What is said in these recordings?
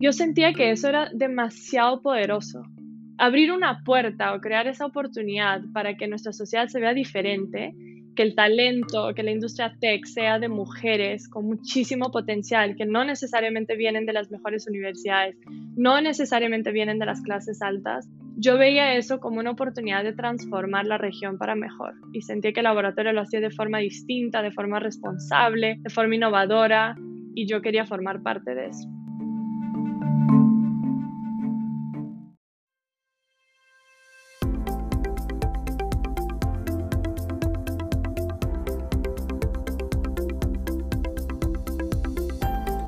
Yo sentía que eso era demasiado poderoso. Abrir una puerta o crear esa oportunidad para que nuestra sociedad se vea diferente, que el talento, que la industria tech sea de mujeres con muchísimo potencial, que no necesariamente vienen de las mejores universidades, no necesariamente vienen de las clases altas, yo veía eso como una oportunidad de transformar la región para mejor y sentí que el laboratorio lo hacía de forma distinta, de forma responsable, de forma innovadora y yo quería formar parte de eso.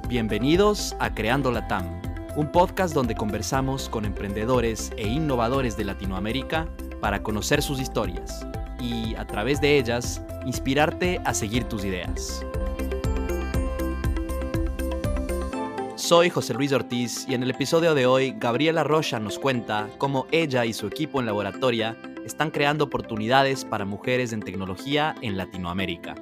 Bienvenidos a Creando la TAM, un podcast donde conversamos con emprendedores e innovadores de Latinoamérica para conocer sus historias y, a través de ellas, inspirarte a seguir tus ideas. Soy José Luis Ortiz y en el episodio de hoy Gabriela Rocha nos cuenta cómo ella y su equipo en laboratoria están creando oportunidades para mujeres en tecnología en Latinoamérica.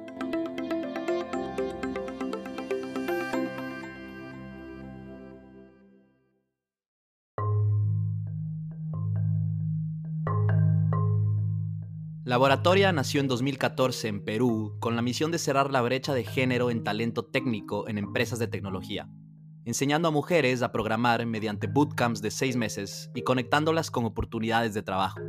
Laboratoria nació en 2014 en Perú con la misión de cerrar la brecha de género en talento técnico en empresas de tecnología, enseñando a mujeres a programar mediante bootcamps de seis meses y conectándolas con oportunidades de trabajo.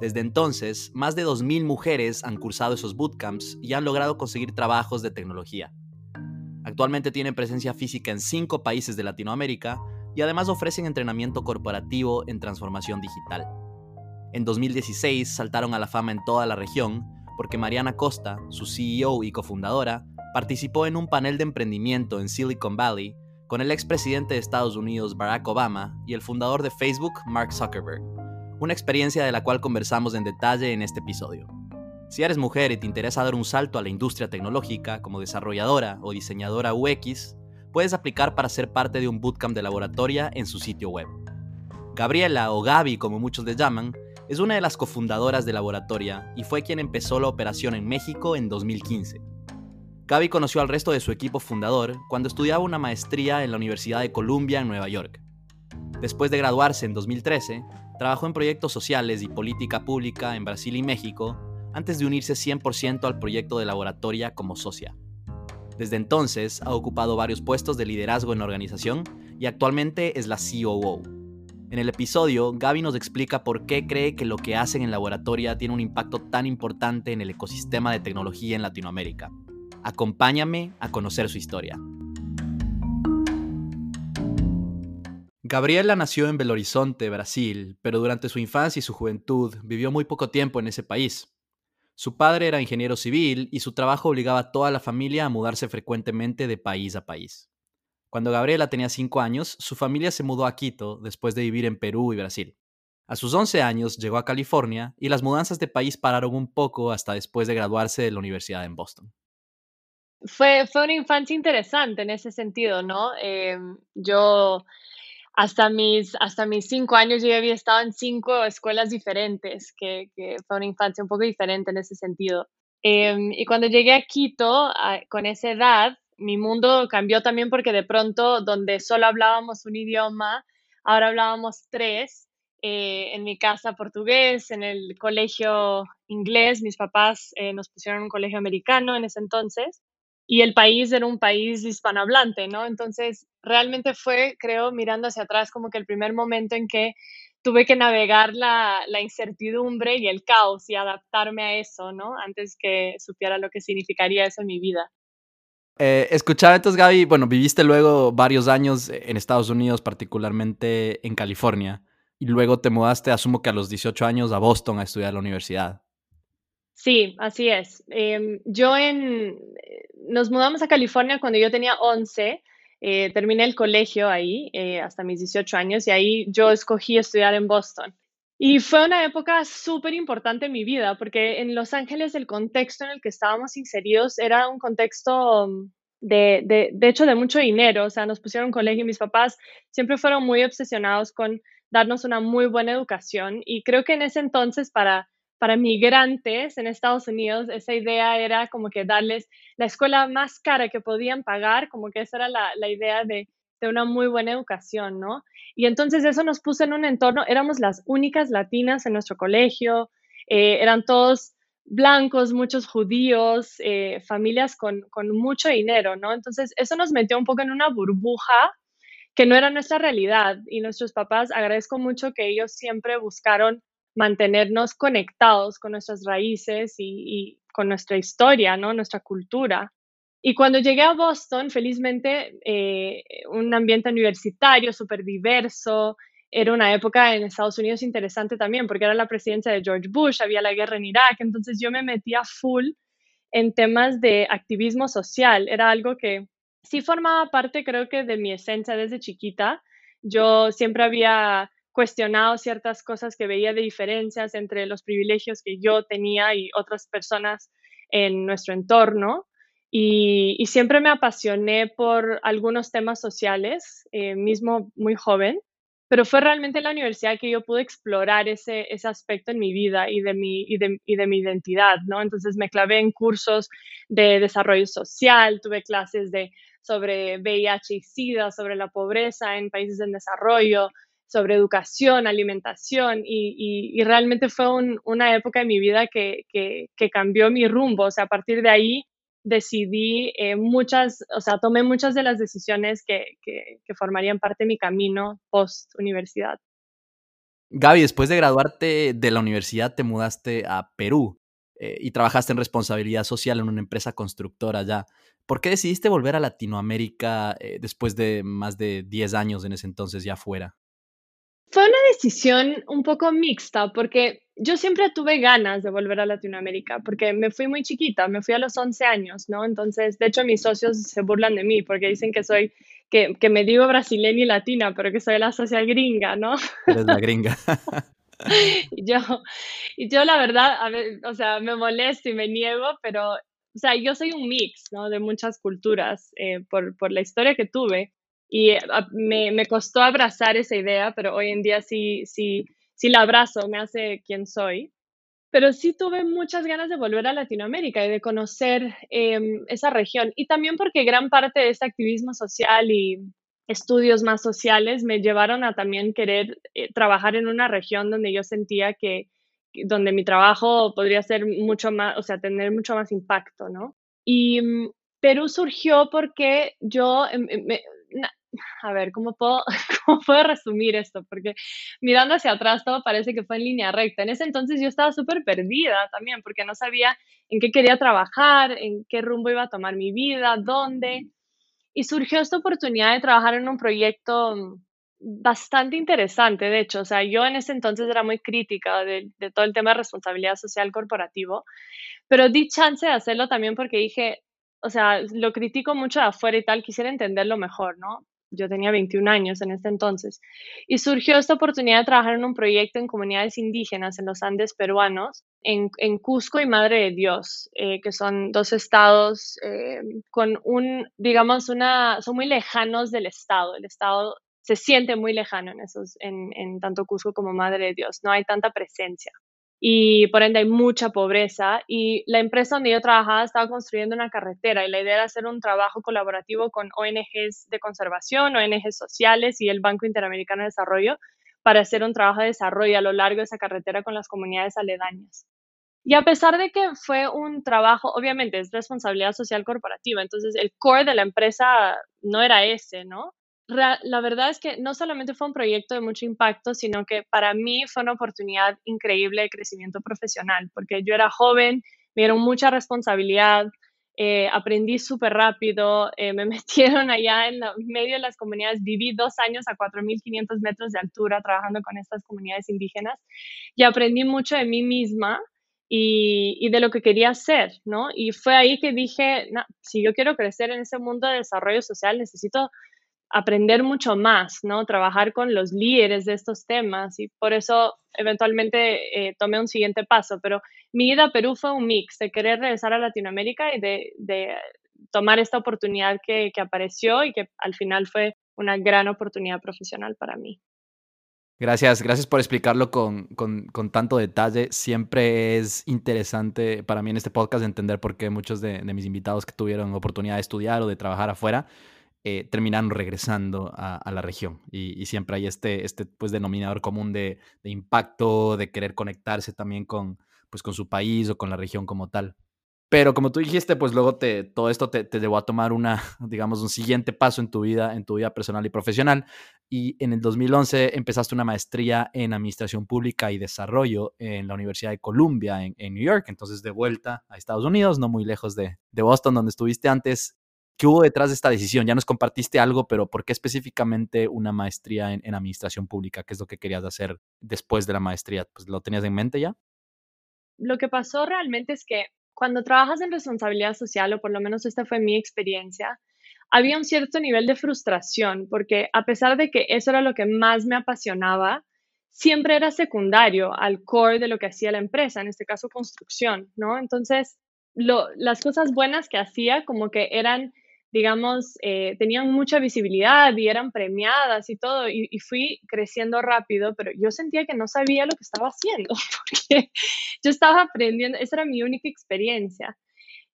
Desde entonces, más de 2.000 mujeres han cursado esos bootcamps y han logrado conseguir trabajos de tecnología. Actualmente tienen presencia física en cinco países de Latinoamérica y además ofrecen entrenamiento corporativo en transformación digital. En 2016 saltaron a la fama en toda la región porque Mariana Costa, su CEO y cofundadora, participó en un panel de emprendimiento en Silicon Valley con el expresidente de Estados Unidos Barack Obama y el fundador de Facebook Mark Zuckerberg, una experiencia de la cual conversamos en detalle en este episodio. Si eres mujer y te interesa dar un salto a la industria tecnológica como desarrolladora o diseñadora UX, puedes aplicar para ser parte de un bootcamp de laboratoria en su sitio web. Gabriela o Gaby, como muchos le llaman, es una de las cofundadoras de Laboratoria y fue quien empezó la operación en México en 2015. Gaby conoció al resto de su equipo fundador cuando estudiaba una maestría en la Universidad de Columbia en Nueva York. Después de graduarse en 2013, trabajó en proyectos sociales y política pública en Brasil y México antes de unirse 100% al proyecto de Laboratoria como socia. Desde entonces ha ocupado varios puestos de liderazgo en la organización y actualmente es la COO. En el episodio, Gaby nos explica por qué cree que lo que hacen en laboratoria tiene un impacto tan importante en el ecosistema de tecnología en Latinoamérica. Acompáñame a conocer su historia. Gabriela nació en Belo Horizonte, Brasil, pero durante su infancia y su juventud vivió muy poco tiempo en ese país. Su padre era ingeniero civil y su trabajo obligaba a toda la familia a mudarse frecuentemente de país a país. Cuando Gabriela tenía 5 años, su familia se mudó a Quito después de vivir en Perú y Brasil. A sus 11 años llegó a California y las mudanzas de país pararon un poco hasta después de graduarse de la universidad en Boston. Fue, fue una infancia interesante en ese sentido, ¿no? Em, yo hasta mis, hasta mis cinco años yo había estado en cinco escuelas diferentes, que, fue una infancia un poco diferente en ese sentido. Em, y cuando llegué a Quito, con esa edad, mi mundo cambió también porque de pronto donde solo hablábamos un idioma, ahora hablábamos tres. Eh, en mi casa portugués, en el colegio inglés, mis papás eh, nos pusieron en un colegio americano en ese entonces y el país era un país hispanohablante, ¿no? Entonces, realmente fue, creo, mirando hacia atrás como que el primer momento en que tuve que navegar la, la, incertidumbre y el caos y adaptarme a eso, ¿no? Antes que supiera lo que significaría eso en mi vida. Eh, escuchaba entonces, Gaby, bueno, viviste luego varios años en Estados Unidos, particularmente en California, y luego te mudaste, asumo que a los 18 años, a Boston a estudiar la universidad. Sí, así es. Em, yo en, nos mudamos a California cuando yo tenía 11, eh, terminé el colegio ahí eh, hasta mis 18 años y ahí yo escogí estudiar en Boston. Y fue una época súper importante en mi vida, porque en Los Ángeles el contexto en el que estábamos inseridos era un contexto mm, de, de, de hecho, de mucho dinero. O sea, nos pusieron colegio y mis papás siempre fueron muy obsesionados con darnos una muy buena educación. Y creo que en ese entonces, para, para migrantes en Estados Unidos, esa idea era como que darles la escuela más cara que podían pagar, como que esa era la, la idea de, de, una muy buena educación, ¿no? Y entonces eso nos puso en un entorno, éramos las únicas latinas en nuestro colegio, eh, eran todos blancos, muchos judíos, eh, familias con, con mucho dinero, ¿no? Entonces eso nos metió un poco en una burbuja que no era nuestra realidad y nuestros papás agradezco mucho que ellos siempre buscaron mantenernos conectados con nuestras raíces y, con nuestra historia, ¿no? Nuestra cultura. Y cuando llegué a Boston, felizmente, eh, un ambiente universitario súper diverso, era una época en Estados Unidos interesante también, porque era la presidencia de George Bush, había la guerra en Irak, entonces yo me metía full en temas de activismo social, era algo que sí formaba parte, creo que, de mi esencia desde chiquita. Yo siempre había cuestionado ciertas cosas que veía de diferencias entre los privilegios que yo tenía y otras personas en nuestro entorno. Y, siempre me apasioné por algunos temas sociales, eh, mismo muy joven, pero fue realmente en la universidad que yo pude explorar ese, ese aspecto en mi vida y de mi, y de, y de mi identidad, ¿no? Entonces me clavé en cursos de desarrollo social, tuve clases de, sobre VIH y SIDA, sobre la pobreza en países en desarrollo, sobre educación, alimentación y, realmente fue una época de mi vida que, cambió mi rumbo. O sea, a partir de ahí decidí eh, muchas, o sea, tomé muchas de las decisiones que, formarían parte de mi camino post universidad. Gaby, después de graduarte de la universidad te mudaste a Perú eh, y trabajaste en responsabilidad social en una empresa constructora allá. ¿Por qué decidiste volver a Latinoamérica eh, después de más de 10 años en ese entonces ya fuera? Fue una decisión un poco mixta porque yo siempre tuve ganas de volver a Latinoamérica porque me fui muy chiquita, me fui a los 11 años, ¿no? Entonces, de hecho, mis socios se burlan de mí porque dicen que soy, que, que me digo brasileña y latina, pero que soy la social gringa, ¿no? Eres la gringa. y yo, y yo la verdad, a ver, o sea, me molesto y me niego, pero, o sea, yo soy un mix, ¿no? De muchas culturas eh, por, por la historia que tuve. Y eh, me, me, costó abrazar esa idea, pero hoy en día sí, sí, sí la abrazo, me hace quien soy. Pero sí tuve muchas ganas de volver a Latinoamérica y de conocer em, esa región. Y también porque gran parte de este activismo social y estudios más sociales me llevaron a también querer eh, trabajar en una región donde yo sentía que, donde mi trabajo podría ser mucho más, o sea, tener mucho más impacto, ¿no? Y mm, Perú surgió porque yo, em, em, a ver, ¿cómo puedo, ¿cómo puedo resumir esto? Porque mirando hacia atrás todo parece que fue en línea recta. En ese entonces yo estaba súper perdida también porque no sabía en qué quería trabajar, en qué rumbo iba a tomar mi vida, dónde. Y surgió esta oportunidad de trabajar en un proyecto bastante interesante, de hecho. O sea, yo en ese entonces era muy crítica de, de todo el tema de responsabilidad social corporativo, pero di chance de hacerlo también porque dije, o sea, lo critico mucho de afuera y tal, quisiera entenderlo mejor, ¿no? Yo tenía 21 años en este entonces. Y surgió esta oportunidad de trabajar en un proyecto en comunidades indígenas en los Andes peruanos, en, en Cusco y Madre de Dios, eh, que son dos estados eh, con un, digamos, una, son muy lejanos del Estado. El Estado se siente muy lejano en, esos, en, en tanto Cusco como Madre de Dios. No hay tanta presencia y por ende hay mucha pobreza. Y la empresa donde yo trabajaba estaba construyendo una carretera y la idea era hacer un trabajo colaborativo con ONGs de conservación, ONGs sociales y el Banco Interamericano de Desarrollo para hacer un trabajo de desarrollo a lo largo de esa carretera con las comunidades aledañas. Y a pesar de que fue un trabajo, obviamente es responsabilidad social corporativa, entonces el core de la empresa no era ese, ¿no? La verdad es que no solamente fue un proyecto de mucho impacto, sino que para mí fue una oportunidad increíble de crecimiento profesional, porque yo era joven, me dieron mucha responsabilidad, eh, aprendí súper rápido, eh, me metieron allá en medio de las comunidades, viví dos años a 4.500 metros de altura trabajando con estas comunidades indígenas y aprendí mucho de mí misma. Y, y de lo que quería hacer, ¿no? Y fue ahí que dije, si yo quiero crecer en ese mundo de desarrollo social, necesito aprender mucho más, ¿no? Trabajar con los líderes de estos temas y por eso eventualmente eh, tomé un siguiente paso, pero mi ida a Perú fue un mix de querer regresar a Latinoamérica y de, tomar esta oportunidad que, que apareció y que al final fue una gran oportunidad profesional para mí. Gracias, gracias por explicarlo con, tanto detalle. Siempre es interesante para mí en este podcast entender por qué muchos de, mis invitados que tuvieron oportunidad de estudiar o de trabajar afuera eh, terminaron regresando a, la región. Y, siempre hay este, este pues, denominador común de, impacto, de querer conectarse también con, pues, con su país o con la región como tal. Pero como tú dijiste, pues luego te, todo esto te, llevó a tomar una, digamos, un siguiente paso en tu vida, en tu vida personal y profesional. Y en el 2011 empezaste una maestría en Administración Pública y Desarrollo en la Universidad de Columbia, en, New York. Entonces, de vuelta a Estados Unidos, no muy lejos de Boston, donde estuviste antes. ¿Qué hubo detrás de esta decisión? Ya nos compartiste algo, pero ¿por qué específicamente una maestría en, Administración Pública? ¿Qué es lo que querías hacer después de la maestría? Pues, ¿Lo tenías en mente ya? Lo que pasó realmente es que cuando trabajas en responsabilidad social, o por lo menos esta fue mi experiencia, había un cierto nivel de frustración, porque a pesar de que eso era lo que más me apasionaba, siempre era secundario al core de lo que hacía la empresa, en este caso construcción, ¿no? Entonces, las cosas buenas que hacía como que eran digamos, eh, tenían mucha visibilidad y eran premiadas y todo, y, fui creciendo rápido, pero yo sentía que no sabía lo que estaba haciendo, porque yo estaba aprendiendo, esa era mi única experiencia.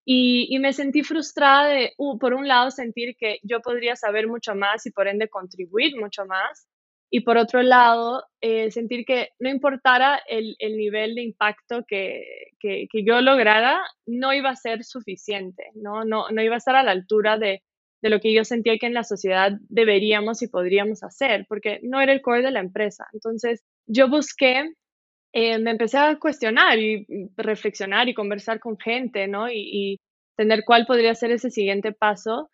Y, me sentí frustrada de, por un lado, sentir que yo podría saber mucho más y por ende contribuir mucho más, y por otro lado, eh, sentir que no importara el, el nivel de impacto que, que, yo lograra, no iba a ser suficiente, ¿no? No, no iba a estar a la altura de, de, lo que yo sentía que en la sociedad deberíamos y podríamos hacer, porque no era el core de la empresa. Entonces, yo busqué, eh, me empecé a cuestionar y reflexionar y conversar con gente, ¿no? Y, y tener cuál podría ser ese siguiente paso.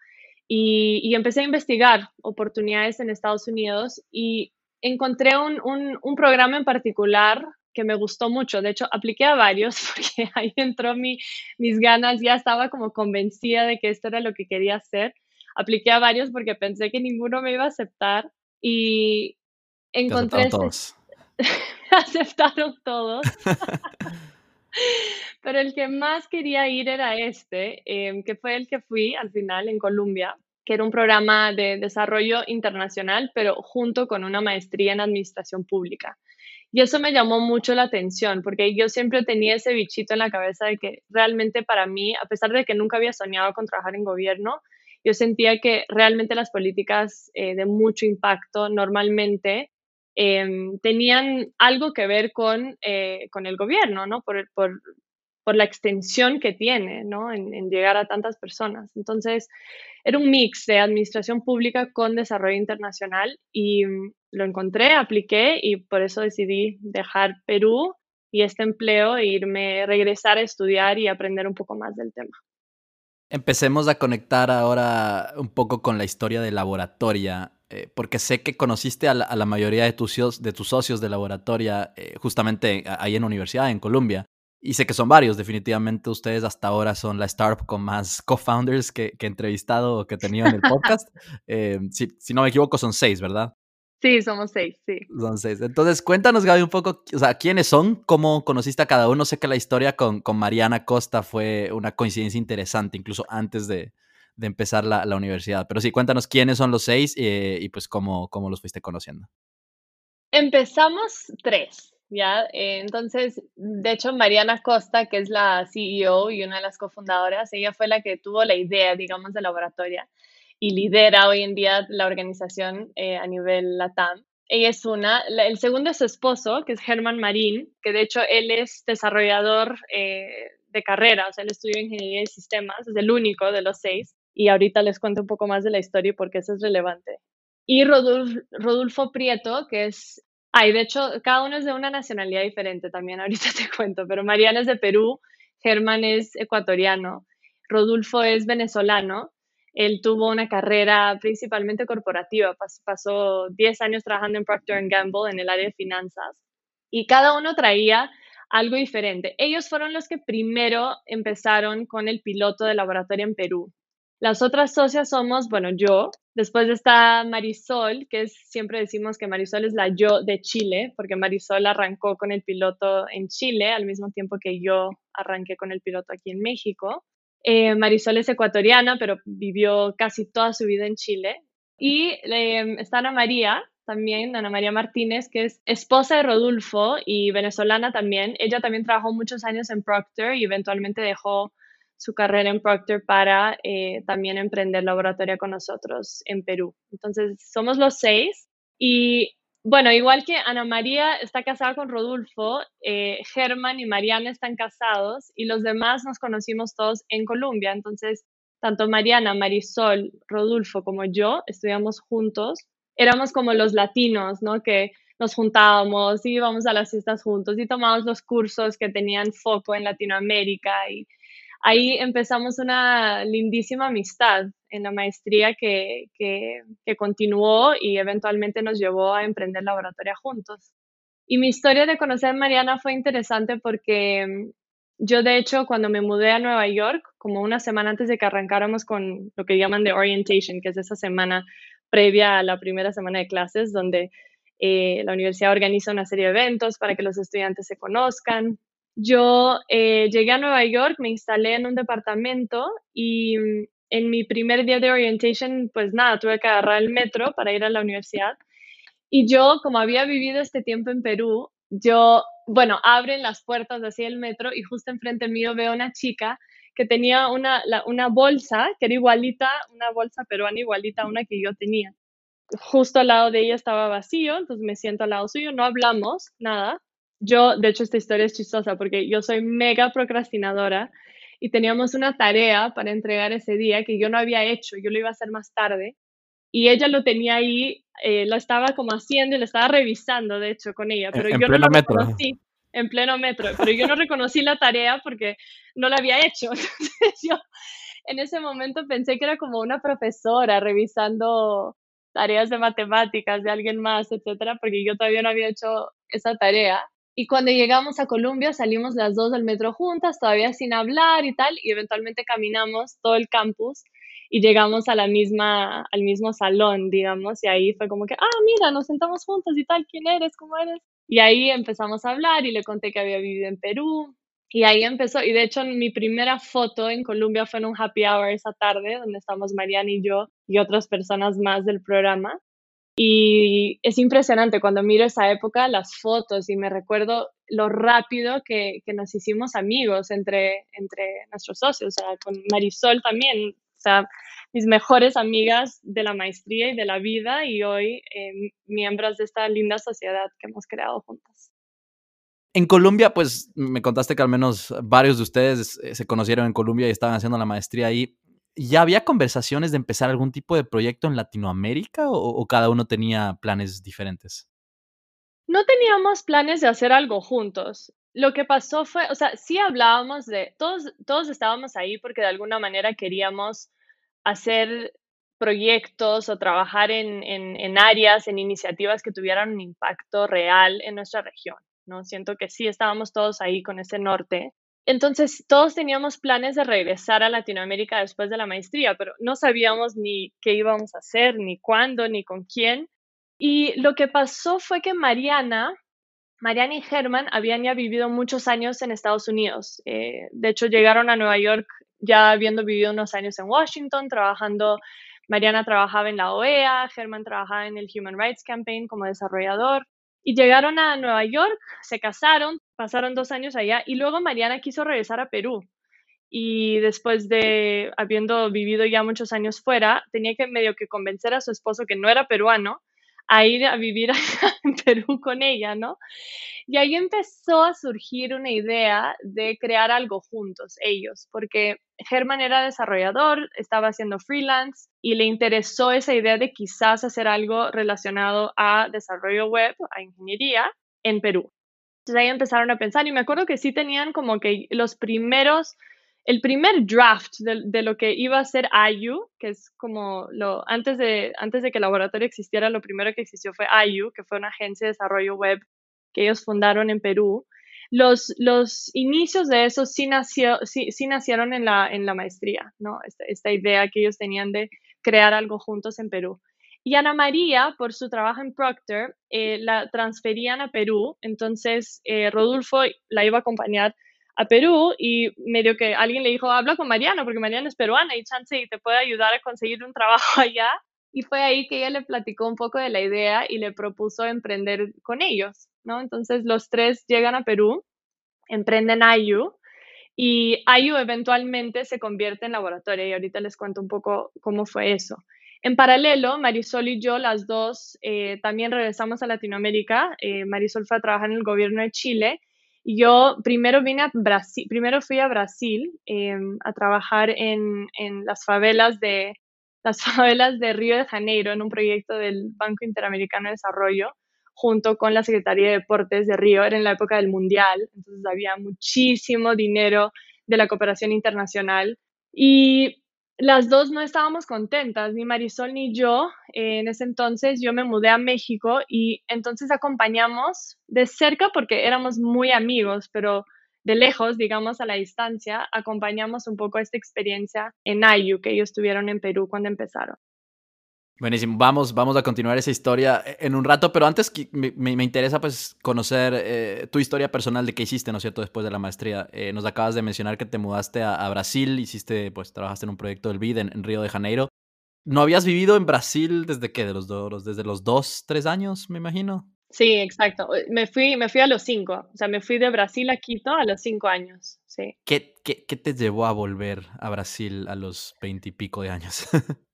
Y, empecé a investigar oportunidades en Estados Unidos y encontré un, un, programa en particular que me gustó mucho. De hecho, apliqué a varios porque ahí entró mi, mis ganas, ya estaba como convencida de que esto era lo que quería hacer. Apliqué a varios porque pensé que ninguno me iba a aceptar y encontré... Aceptaron todos. aceptaron todos. Pero el que más quería ir era este, em, que fue el que fui al final en Colombia, que era un programa de desarrollo internacional, pero junto con una maestría en administración pública. Y eso me llamó mucho la atención, porque yo siempre tenía ese bichito en la cabeza de que realmente para mí, a pesar de que nunca había soñado con trabajar en gobierno, yo sentía que realmente las políticas eh, de mucho impacto normalmente Em, tenían algo que ver con, eh, con el gobierno, ¿no? Por, por, por, la extensión que tiene, ¿no? En, llegar a tantas personas. Entonces, era un mix de administración pública con desarrollo internacional y mm, lo encontré, apliqué y por eso decidí dejar Perú y este empleo e irme, regresar a estudiar y aprender un poco más del tema. Empecemos a conectar ahora un poco con la historia de laboratoria. Eh, porque sé que conociste a la, mayoría de tus, de tus socios de laboratoria eh, justamente ahí en la universidad, en Colombia. Y sé que son varios, definitivamente ustedes hasta ahora son la startup con más co-founders que, que, he entrevistado o que he tenido en el podcast. Eh, si, si, no me equivoco, son seis, ¿verdad? Sí, somos seis, sí. Son seis. Entonces, cuéntanos, Gaby, un poco, o sea, ¿quiénes son? ¿Cómo conociste a cada uno? Sé que la historia con, con Mariana Costa fue una coincidencia interesante, incluso antes de, de empezar la, la, universidad. Pero sí, cuéntanos quiénes son los seis eh, y pues cómo, cómo los fuiste conociendo. Empezamos tres, ¿ya? Eh, entonces, de hecho, Mariana Costa, que es la CEO y una de las cofundadoras, ella fue la que tuvo la idea, digamos, de laboratoria y lidera hoy en día la organización eh, a nivel LATAM. Ella es una. el segundo es su esposo, que es Germán Marín, que de hecho él es desarrollador de carrera, o sea, él estudió ingeniería de sistemas, es el único de los seis y ahorita les cuento un poco más de la historia porque eso es relevante. Y Rodolfo Prieto, que es, ay, de hecho, cada uno es de una nacionalidad diferente también, ahorita te cuento, pero Mariana es de Perú, Germán es ecuatoriano, Rodolfo es venezolano, él tuvo una carrera principalmente corporativa, pasó 10 años trabajando en Procter Gamble en el área de finanzas y cada uno traía algo diferente. Ellos fueron los que primero empezaron con el piloto de laboratorio en Perú. Las otras socias somos, bueno, yo, después está Marisol, que es, siempre decimos que Marisol es la yo de Chile, porque Marisol arrancó con el piloto en Chile al mismo tiempo que yo arranqué con el piloto aquí en México. Eh, Marisol es ecuatoriana, pero vivió casi toda su vida en Chile. Y eh, está Ana María, también, Ana María Martínez, que es esposa de Rodolfo y venezolana también. Ella también trabajó muchos años en Procter y eventualmente dejó su carrera en Procter para eh, también emprender laboratorio con nosotros en Perú. Entonces, somos los seis y bueno, igual que Ana María está casada con Rodolfo, eh, Germán y Mariana están casados y los demás nos conocimos todos en Colombia. Entonces, tanto Mariana, Marisol, Rodolfo como yo estudiamos juntos. Éramos como los latinos, ¿no? Que nos juntábamos y íbamos a las fiestas juntos y tomábamos los cursos que tenían foco en Latinoamérica y ahí empezamos una lindísima amistad en la maestría que, que, continuó y eventualmente nos llevó a emprender laboratorio juntos. Y mi historia de conocer a Mariana fue interesante porque yo, de hecho, cuando me mudé a Nueva York, como una semana antes de que arrancáramos con lo que llaman de orientation, que es esa semana previa a la primera semana de clases, donde eh, la universidad organiza una serie de eventos para que los estudiantes se conozcan. Yo eh, llegué a Nueva York, me instalé en un departamento y mm, en mi primer día de orientation, pues nada, tuve que agarrar el metro para ir a la universidad. Y yo, como había vivido este tiempo en Perú, yo, bueno, abren las puertas así el metro y justo enfrente mío veo una chica que tenía una, una bolsa que era igualita, una bolsa peruana igualita a una que yo tenía. Justo al lado de ella estaba vacío, entonces me siento al lado suyo, no hablamos, nada. Yo, de hecho, esta historia es chistosa porque yo soy mega procrastinadora y teníamos una tarea para entregar ese día que yo no había hecho, yo lo iba a hacer más tarde. Y ella lo tenía ahí, eh, lo estaba como haciendo y lo estaba revisando, de hecho, con ella, pero yo no lo metro. reconocí en pleno metro, pero yo no reconocí la tarea porque no la había hecho. Entonces yo en ese momento pensé que era como una profesora revisando tareas de matemáticas de alguien más, etcétera, porque yo todavía no había hecho esa tarea. Y cuando llegamos a Colombia salimos las dos del metro juntas, todavía sin hablar y tal, y eventualmente caminamos todo el campus y llegamos a la misma, al mismo salón, digamos, y ahí fue como que, ah, mira, nos sentamos juntos y tal, ¿quién eres? ¿Cómo eres? Y ahí empezamos a hablar y le conté que había vivido en Perú. Y ahí empezó, y de hecho mi primera foto en Colombia fue en un happy hour esa tarde, donde estamos Mariana y yo y otras personas más del programa. Y es impresionante cuando miro esa época, las fotos, y me recuerdo lo rápido que, que nos hicimos amigos entre, entre nuestros socios, o sea, con Marisol también, o sea, mis mejores amigas de la maestría y de la vida y hoy eh, miembros de esta linda sociedad que hemos creado juntas. En Colombia, pues me contaste que al menos varios de ustedes eh, se conocieron en Colombia y estaban haciendo la maestría ahí. ¿Ya había conversaciones de empezar algún tipo de proyecto en Latinoamérica o, cada uno tenía planes diferentes? No teníamos planes de hacer algo juntos. Lo que pasó fue, o sea, sí hablábamos de, todos, todos estábamos ahí porque de alguna manera queríamos hacer proyectos o trabajar en, en, áreas, en iniciativas que tuvieran un impacto real en nuestra región. ¿no? Siento que sí estábamos todos ahí con ese norte entonces, todos teníamos planes de regresar a Latinoamérica después de la maestría, pero no sabíamos ni qué íbamos a hacer, ni cuándo, ni con quién. Y lo que pasó fue que Mariana, Mariana y Germán habían ya vivido muchos años en Estados Unidos. Eh, de hecho, llegaron a Nueva York ya habiendo vivido unos años en Washington, trabajando. Mariana trabajaba en la OEA, Germán trabajaba en el Human Rights Campaign como desarrollador. Y llegaron a Nueva York, se casaron, pasaron dos años allá y luego Mariana quiso regresar a Perú. Y después de habiendo vivido ya muchos años fuera, tenía que medio que convencer a su esposo que no era peruano a ir a vivir en Perú con ella, ¿no? Y ahí empezó a surgir una idea de crear algo juntos, ellos, porque Germán era desarrollador, estaba haciendo freelance y le interesó esa idea de quizás hacer algo relacionado a desarrollo web, a ingeniería en Perú. Entonces ahí empezaron a pensar y me acuerdo que sí tenían como que los primeros el primer draft de, lo que iba a ser IU, que es como lo, antes de, antes de que el laboratorio existiera, lo primero que existió fue IU, que fue una agencia de desarrollo web que ellos fundaron en Perú. Los, los inicios de eso sí, nació, sí, sí nacieron en la, en la maestría, ¿no? Esta, esta, idea que ellos tenían de crear algo juntos en Perú. Y Ana María, por su trabajo en Procter, eh, la transferían a Perú, entonces eh, Rodolfo la iba a acompañar a Perú y medio que alguien le dijo, habla con Mariana, porque Mariana es peruana y chance y te puede ayudar a conseguir un trabajo allá. Y fue ahí que ella le platicó un poco de la idea y le propuso emprender con ellos, ¿no? Entonces los tres llegan a Perú, emprenden IU y IU eventualmente se convierte en laboratorio y ahorita les cuento un poco cómo fue eso. En paralelo, Marisol y yo, las dos, eh, también regresamos a Latinoamérica. Eh, Marisol fue a trabajar en el gobierno de Chile y yo primero vine a Brasil, primero fui a Brasil em, a trabajar en, en, las favelas de las favelas de Río de Janeiro en un proyecto del Banco Interamericano de Desarrollo junto con la Secretaría de Deportes de Río. Era en la época del Mundial, entonces había muchísimo dinero de la cooperación internacional y las dos no estábamos contentas, ni Marisol ni yo. en ese entonces yo me mudé a México y entonces acompañamos de cerca porque éramos muy amigos, pero de lejos, digamos a la distancia, acompañamos un poco esta experiencia en Ayu que ellos tuvieron en Perú cuando empezaron. Buenísimo, vamos, vamos a continuar esa historia en un rato, pero antes me, me interesa pues conocer eh, tu historia personal de qué hiciste, ¿no es cierto?, después de la maestría. Eh, nos acabas de mencionar que te mudaste a, Brasil, hiciste, pues trabajaste en un proyecto del BID en, Río de Janeiro. ¿No habías vivido en Brasil desde qué? ¿De los dos, desde los dos, tres años, me imagino? Sí, exacto. Me fui, me fui a los cinco. O sea, me fui de Brasil a Quito a los cinco años. Sí. ¿Qué, qué, qué te llevó a volver a Brasil a los veintipico de años?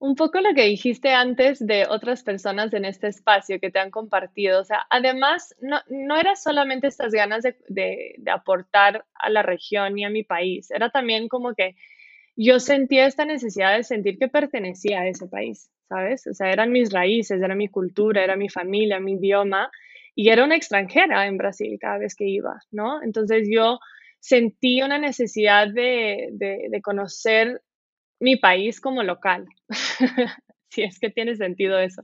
Un poco lo que dijiste antes de otras personas en este espacio que te han compartido. O sea, además, no, no era solamente estas ganas de, de, aportar a la región y a mi país, era también como que yo sentía esta necesidad de sentir que pertenecía a ese país, ¿sabes? O sea, eran mis raíces, era mi cultura, era mi familia, mi idioma, y era una extranjera en Brasil cada vez que iba, ¿no? Entonces yo sentí una necesidad de, de, de conocer mi país como local, si es que tiene sentido eso.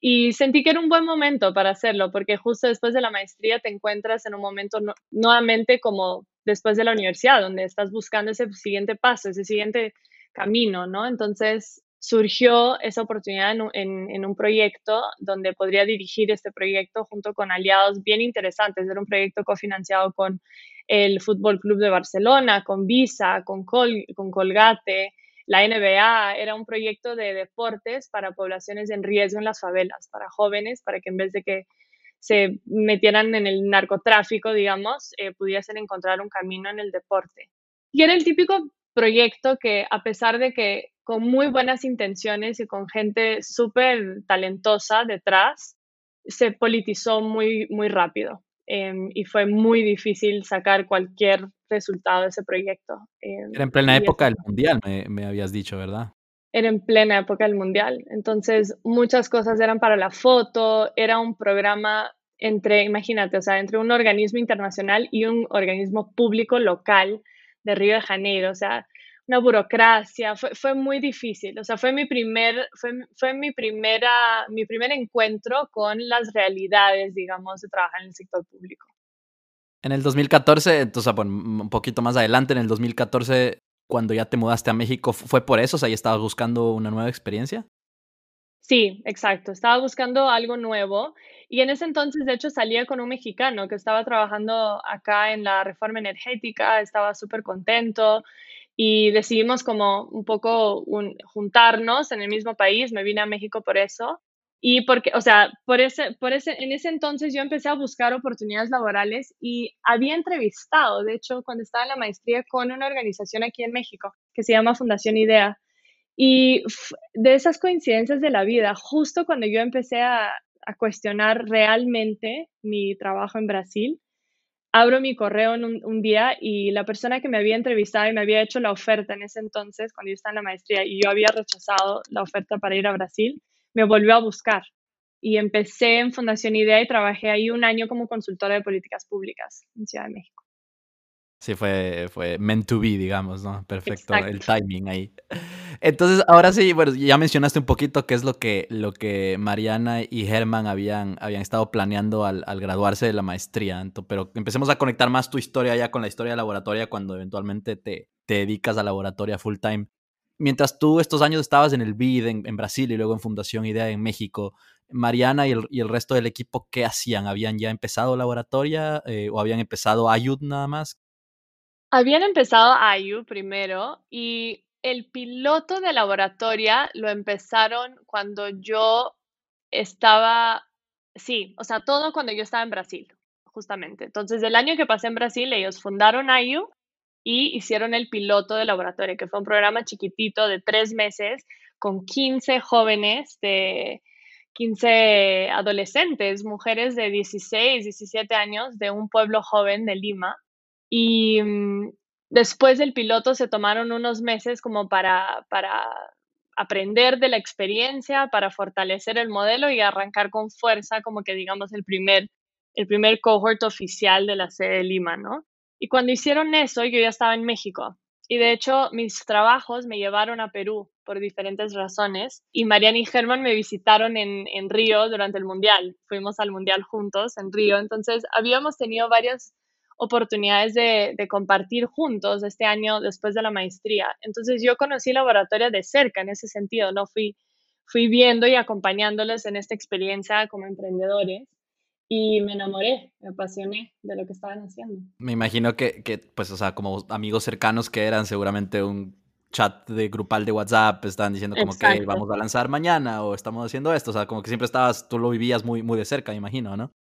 Y sentí que era un buen momento para hacerlo, porque justo después de la maestría te encuentras en un momento nuevamente como después de la universidad, donde estás buscando ese siguiente paso, ese siguiente camino, ¿no? Entonces surgió esa oportunidad en, en, un proyecto donde podría dirigir este proyecto junto con aliados bien interesantes. Era un proyecto cofinanciado con el Fútbol Club de Barcelona, con Visa, con, Col, con Colgate, la NBA era un proyecto de deportes para poblaciones en riesgo en las favelas, para jóvenes, para que en vez de que se metieran en el narcotráfico, digamos, eh, pudiesen encontrar un camino en el deporte. Y era el típico proyecto que, a pesar de que con muy buenas intenciones y con gente súper talentosa detrás, se politizó muy, muy rápido. Em, y fue muy difícil sacar cualquier resultado de ese proyecto. Em, era en plena época del Mundial, me, me, habías dicho, ¿verdad? Era en plena época del Mundial. Entonces, muchas cosas eran para la foto, era un programa entre, imagínate, o sea, entre un organismo internacional y un organismo público local de Río de Janeiro. O sea, una burocracia, fue, fue, muy difícil. O sea, fue mi primer, fue, fue, mi primera, mi primer encuentro con las realidades, digamos, de trabajar en el sector público. En el 2014, entonces, bueno, un poquito más adelante, en el 2014, cuando ya te mudaste a México, ¿fue por eso? O sea, ¿ya estabas buscando una nueva experiencia? Sí, exacto. Estaba buscando algo nuevo. Y en ese entonces, de hecho, salía con un mexicano que estaba trabajando acá en la reforma energética, estaba súper contento y decidimos como un poco juntarnos en el mismo país, me vine a México por eso. Y porque, o sea, por ese, por ese, en ese entonces yo empecé a buscar oportunidades laborales y había entrevistado, de hecho, cuando estaba en la maestría con una organización aquí en México que se llama Fundación Idea. Y de esas coincidencias de la vida, justo cuando yo empecé a, a cuestionar realmente mi trabajo en Brasil, abro mi correo en un, día y la persona que me había entrevistado y me había hecho la oferta en ese entonces, cuando yo estaba en la maestría y yo había rechazado la oferta para ir a Brasil, me volvió a buscar. Y empecé en Fundación Idea y trabajé ahí un año como consultora de políticas públicas en Ciudad de México. Sí, fue, fue meant to be, digamos, ¿no? Perfecto, el timing ahí. Entonces, ahora sí, bueno, ya mencionaste un poquito qué es lo que, lo que Mariana y Germán habían, habían estado planeando al, graduarse de la maestría, pero empecemos a conectar más tu historia ya con la historia de laboratoria cuando eventualmente te, te dedicas a laboratoria full time. Mientras tú estos años estabas en el BID en, Brasil y luego en Fundación Idea en México, Mariana y el, el, resto del equipo, ¿qué hacían? ¿Habían ya empezado laboratoria eh, o habían empezado Ayud nada más? Habían empezado IU primero y el piloto de laboratoria lo empezaron cuando yo estaba, sí, o sea, todo cuando yo estaba en Brasil, justamente. Entonces, el año que pasé en Brasil, ellos fundaron IU y hicieron el piloto de laboratorio, que fue un programa chiquitito de tres meses con 15 jóvenes de 15 adolescentes, mujeres de 16, 17 años de un pueblo joven de Lima. Y mm, después del piloto se tomaron unos meses como para, para aprender de la experiencia, para fortalecer el modelo y arrancar con fuerza como que digamos el primer, el primer cohort oficial de la sede de Lima, ¿no? Y cuando hicieron eso, yo ya estaba en México. Y de hecho, mis trabajos me llevaron a Perú por diferentes razones. Y Mariana y Germán me visitaron en, en Río durante el Mundial. Fuimos al Mundial juntos en Río. Entonces, habíamos tenido varias oportunidades de, de, compartir juntos este año después de la maestría. Entonces, yo conocí laboratorio de cerca en ese sentido, ¿no? Fui, fui viendo y acompañándoles en esta experiencia como emprendedores y me enamoré, me apasioné de lo que estaban haciendo. Me imagino que, que, pues, o sea, como amigos cercanos que eran, seguramente un chat de grupal de WhatsApp, estaban diciendo como que vamos a lanzar mañana o estamos haciendo esto, o sea, como que siempre estabas, tú lo vivías muy, muy de cerca, me imagino, ¿no?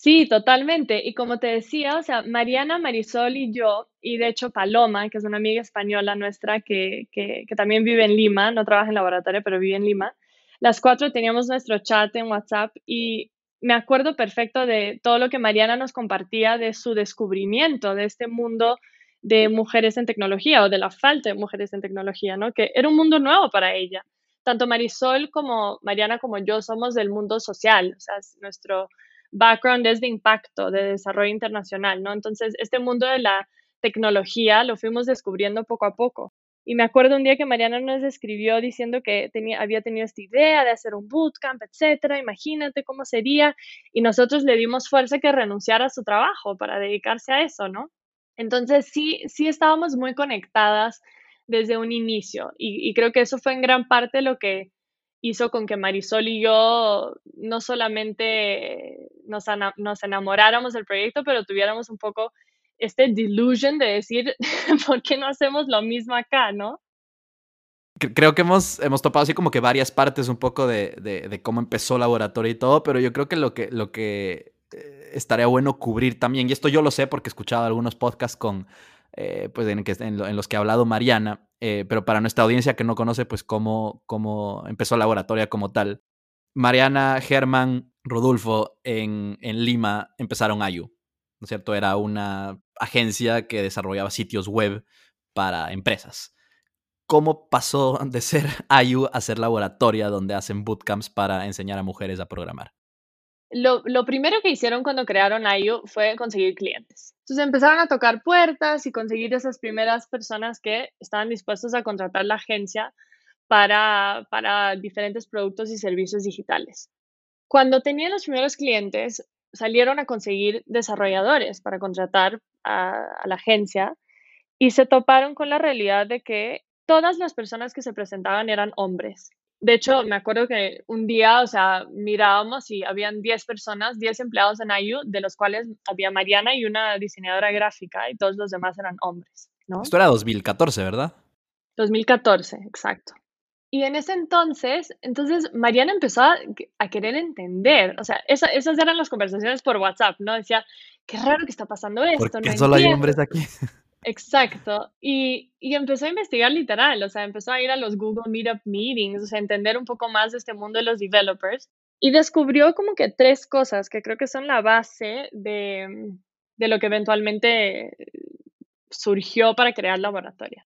Sí, totalmente. Y como te decía, o sea, Mariana, Marisol y yo, y de hecho Paloma, que es una amiga española nuestra que, que, también vive en Lima, no trabaja en laboratorio, pero vive en Lima, las cuatro teníamos nuestro chat en WhatsApp y me acuerdo perfecto de todo lo que Mariana nos compartía de su descubrimiento de este mundo de mujeres en tecnología o de la falta de mujeres en tecnología, ¿no? Que era un mundo nuevo para ella. Tanto Marisol como Mariana como yo somos del mundo social, o sea, nuestro background es de impacto, de desarrollo internacional, ¿no? Entonces, este mundo de la tecnología lo fuimos descubriendo poco a poco. Y me acuerdo un día que Mariana nos escribió diciendo que tenía, había tenido esta idea de hacer un bootcamp, etcétera, imagínate cómo sería. Y nosotros le dimos fuerza que renunciara a su trabajo para dedicarse a eso, ¿no? Entonces sí, sí estábamos muy conectadas desde un inicio y, creo que eso fue en gran parte lo que hizo con que Marisol y yo no solamente nos, nos enamoráramos del proyecto, pero tuviéramos un poco este delusion de decir, ¿por qué no hacemos lo mismo acá, no? Creo que hemos, hemos topado así como que varias partes un poco de, de, cómo empezó laboratorio y todo, pero yo creo que lo que, lo que eh, estaría bueno cubrir también, y esto yo lo sé porque he escuchado algunos podcasts con, eh, pues en, los que ha hablado Mariana, eh, pero para nuestra audiencia que no conoce, pues cómo, cómo empezó laboratorio como tal. Mariana, Germán, Rodolfo en, en Lima empezaron IU, ¿no es cierto? Era una agencia que desarrollaba sitios web para empresas. ¿Cómo pasó de ser IU a ser laboratoria donde hacen bootcamps para enseñar a mujeres a programar? Lo, primero que hicieron cuando crearon IU fue conseguir clientes. Entonces empezaron a tocar puertas y conseguir esas primeras personas que estaban dispuestos a contratar la agencia para diferentes productos y servicios digitales. Cuando tenían los primeros clientes, salieron a conseguir desarrolladores para contratar a, la agencia y se toparon con la realidad de que todas las personas que se presentaban eran hombres. De hecho, me acuerdo que un día, o sea, mirábamos y habían 10 personas, 10 empleados en IU, de los cuales había Mariana y una diseñadora gráfica y todos los demás eran hombres, ¿no? Esto era 2014, ¿verdad? 2014, exacto. Y en ese entonces, entonces Mariana empezó a, querer entender, o sea, esas eran las conversaciones por WhatsApp, ¿no? Decía, qué raro que está pasando esto. ¿Por qué solo hay hombres aquí? Exacto. Y, empezó a investigar literal, o sea, empezó a ir a los Google Meetup Meetings, o sea, entender un poco más de este mundo de los developers. Y descubrió como que tres cosas que creo que son la base de, de lo que eventualmente surgió para crear laboratorio.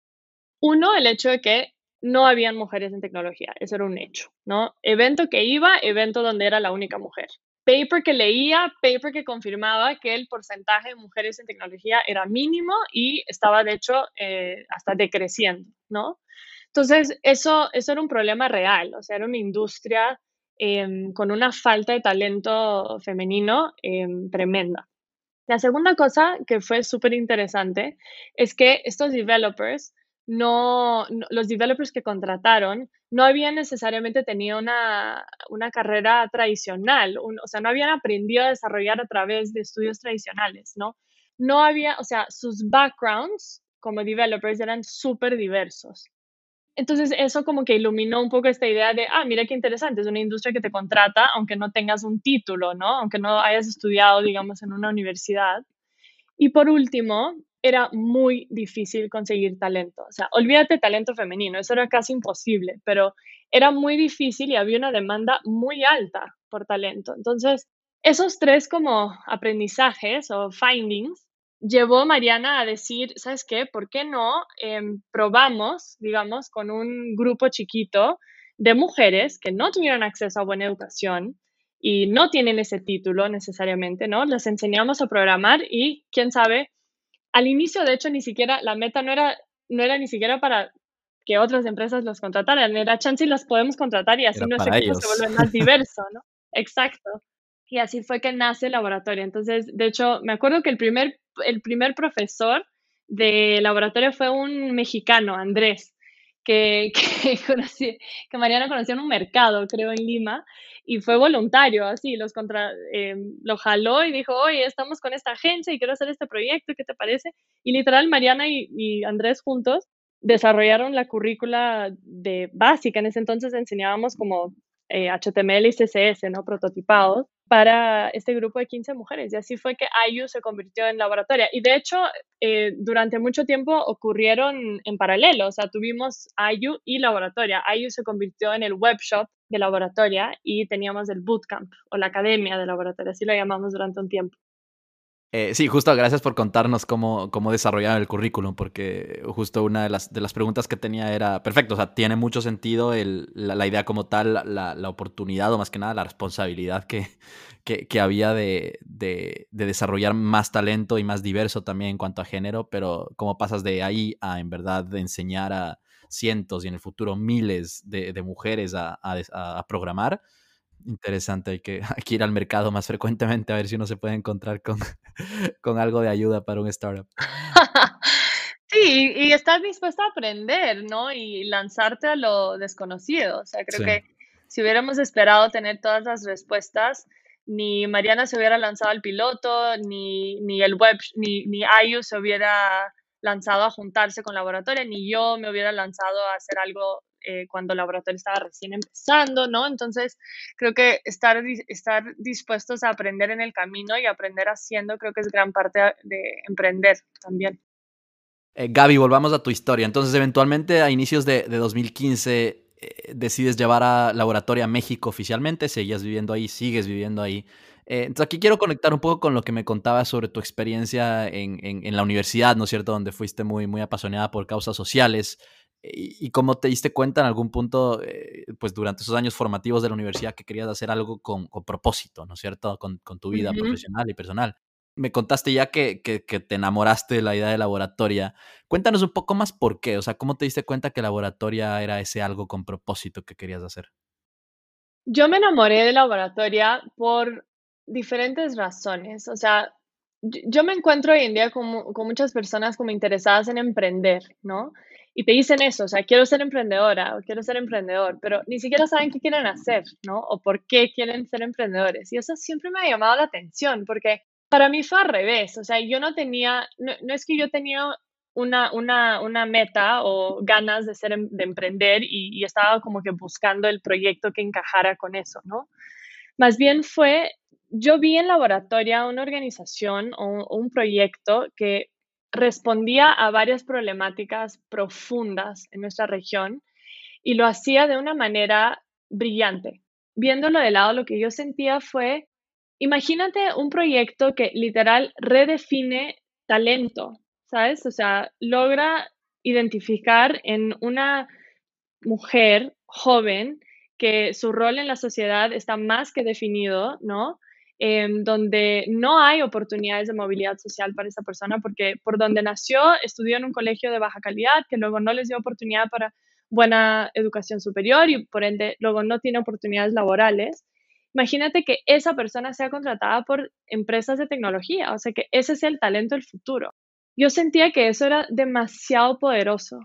Uno, el hecho de que no habían mujeres en tecnología, eso era un hecho, ¿no? Evento que iba, evento donde era la única mujer. Paper que leía, paper que confirmaba que el porcentaje de mujeres en tecnología era mínimo y estaba, de hecho, eh, hasta decreciendo, ¿no? Entonces, eso, eso era un problema real, o sea, era una industria em, con una falta de talento femenino em, tremenda. La segunda cosa que fue súper interesante es que estos developers no, los developers que contrataron no habían necesariamente tenido una, carrera tradicional, o sea, no habían aprendido a desarrollar a través de estudios tradicionales, ¿no? No había, o sea, sus backgrounds como developers eran súper diversos. entonces eso como que iluminó un poco esta idea de, ah, mira qué interesante, es una industria que te contrata aunque no tengas un título, ¿no? Aunque no hayas estudiado, digamos, en una universidad. Y por último, era muy difícil conseguir talento. O sea, olvídate talento femenino, eso era casi imposible, pero era muy difícil y había una demanda muy alta por talento. Entonces, esos tres como aprendizajes o findings llevó a Mariana a decir, ¿sabes qué? ¿Por qué no em, probamos, digamos, con un grupo chiquito de mujeres que no tuvieron acceso a buena educación y no tienen ese título necesariamente, ¿no? Les enseñamos a programar y, quién sabe, al inicio, de hecho, ni siquiera, la meta no era, no era ni siquiera para que otras empresas los contrataran, era chance y las podemos contratar y así nuestro equipo se vuelve más diverso, ¿no? Exacto. Y así fue que nace el laboratorio. Entonces, de hecho, me acuerdo que el primer, el primer profesor de laboratorio fue un mexicano, Andrés, que, conocí, que Mariana conoció en un mercado, creo, en Lima, y fue voluntario, así, los contra, eh, lo jaló y dijo, oye, estamos con esta agencia y quiero hacer este proyecto, ¿qué te parece? Y literal, Mariana y, y Andrés juntos desarrollaron la currícula de básica. En ese entonces enseñábamos como HTML eh, y CSS, ¿no? Prototipados para este grupo de 15 mujeres. Y así fue que IU se convirtió en laboratoria. Y de hecho, eh, durante mucho tiempo ocurrieron en paralelo. O sea, tuvimos IU y laboratoria. IU se convirtió en el webshop de laboratoria y teníamos el bootcamp o la academia de laboratoria. Así lo llamamos durante un tiempo. Eh, sí, justo gracias por contarnos cómo, cómo el currículum, porque justo una de las, de las preguntas que tenía era, perfecto, o sea, tiene mucho sentido el, la, idea como tal, la, la, oportunidad o más que nada la responsabilidad que, que, había de, de, de, desarrollar más talento y más diverso también en cuanto a género, pero cómo pasas de ahí a en verdad enseñar a cientos y en el futuro miles de, mujeres a, a programar Interesante, hay que, hay que, ir al mercado más frecuentemente a ver si uno se puede encontrar con, con algo de ayuda para un startup. Sí, y estar dispuesto a aprender, ¿no? Y lanzarte a lo desconocido. O sea, creo que si hubiéramos esperado tener todas las respuestas, ni Mariana se hubiera lanzado al piloto, ni, ni el web, ni, ni IU se hubiera lanzado a juntarse con laboratorio, ni yo me hubiera lanzado a hacer algo eh, cuando el laboratorio estaba recién empezando, ¿no? Entonces, creo que estar, estar dispuestos a aprender en el camino y aprender haciendo, creo que es gran parte de emprender también. Eh, Gaby, volvamos a tu historia. Entonces, eventualmente, a inicios de, de 2015, eh, decides llevar a Laboratorio a México oficialmente, seguías viviendo ahí, sigues viviendo ahí. Eh, entonces, aquí quiero conectar un poco con lo que me contabas sobre tu experiencia en, en, en, la universidad, ¿no es cierto? Donde fuiste muy, muy apasionada por causas sociales y, cómo te diste cuenta en algún punto, eh, pues durante esos años formativos de la universidad, que querías hacer algo con, con propósito, ¿no es cierto? Con, con tu vida uh -huh. profesional y personal. Me contaste ya que, que, que, te enamoraste de la idea de laboratoria. Cuéntanos un poco más por qué, o sea, ¿cómo te diste cuenta que laboratoria era ese algo con propósito que querías hacer? Yo me enamoré de laboratoria por diferentes razones. O sea, yo me encuentro hoy en día con, con muchas personas como interesadas en emprender, ¿no? Y te dicen eso, o sea, quiero ser emprendedora o quiero ser emprendedor, pero ni siquiera saben qué quieren hacer, ¿no? O por qué quieren ser emprendedores. Y eso siempre me ha llamado la atención, porque para mí fue al revés, o sea, yo no tenía, no, no es que yo tenía una, una, una, meta o ganas de, ser, em, de emprender y, y, estaba como que buscando el proyecto que encajara con eso, ¿no? Más bien fue, yo vi en laboratorio una organización o un proyecto que respondía a varias problemáticas profundas en nuestra región y lo hacía de una manera brillante. Viéndolo de lado, lo que yo sentía fue, imagínate un proyecto que literal redefine talento, ¿sabes? O sea, logra identificar en una mujer joven que su rol en la sociedad está más que definido, ¿no? Eh, donde no hay oportunidades de movilidad social para esa persona, porque por donde nació estudió en un colegio de baja calidad, que luego no les dio oportunidad para buena educación superior y por ende luego no tiene oportunidades laborales. Imagínate que esa persona sea contratada por empresas de tecnología, o sea que ese es el talento del futuro. Yo sentía que eso era demasiado poderoso.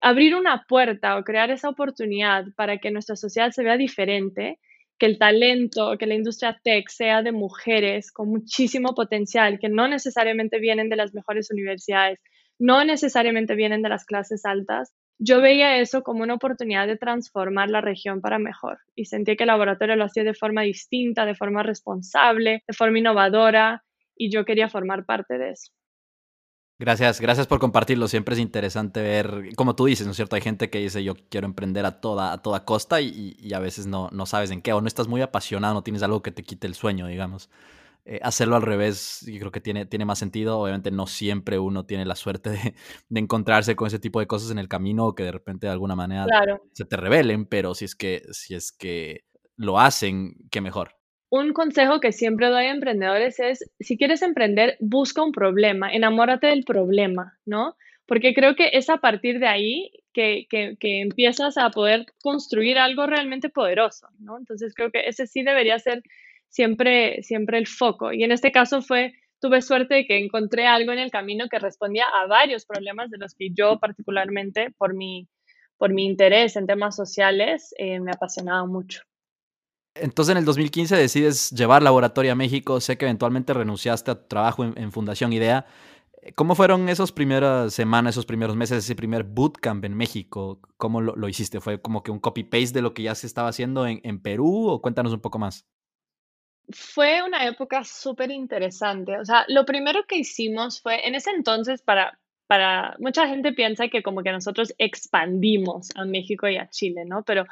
Abrir una puerta o crear esa oportunidad para que nuestra sociedad se vea diferente que el talento, que la industria tech sea de mujeres con muchísimo potencial, que no necesariamente vienen de las mejores universidades, no necesariamente vienen de las clases altas, yo veía eso como una oportunidad de transformar la región para mejor y sentí que el laboratorio lo hacía de forma distinta, de forma responsable, de forma innovadora y yo quería formar parte de eso. Gracias, gracias por compartirlo. Siempre es interesante ver, como tú dices, ¿no es cierto? Hay gente que dice yo quiero emprender a toda, a toda costa y, a veces no, no sabes en qué, o no estás muy apasionado, no tienes algo que te quite el sueño, digamos. Eh, hacerlo al revés, yo creo que tiene, tiene más sentido. Obviamente no siempre uno tiene la suerte de, encontrarse con ese tipo de cosas en el camino o que de repente de alguna manera se te revelen, pero si es que, si es que lo hacen, qué mejor un consejo que siempre doy a emprendedores es, si quieres emprender, busca un problema, enamórate del problema, ¿no? Porque creo que es a partir de ahí que, empiezas a poder construir algo realmente poderoso, ¿no? Entonces creo que ese sí debería ser siempre, siempre el foco. Y en este caso fue, tuve suerte de que encontré algo en el camino que respondía a varios problemas de los que yo particularmente, por mi, por mi interés en temas sociales, eh, me apasionaba mucho. Entonces en el 2015 decides llevar Laboratorio a México. Sé que eventualmente renunciaste a tu trabajo en, Fundación Idea. ¿Cómo fueron esas primeras semanas, esos primeros meses, ese primer bootcamp en México? ¿Cómo lo, hiciste? ¿Fue como que un copy-paste de lo que ya se estaba haciendo en, Perú o cuéntanos un poco más? Fue una época súper interesante. O sea, lo primero que hicimos fue, en ese entonces, para, para, mucha gente piensa que como que nosotros expandimos a México y a Chile, ¿no? Pero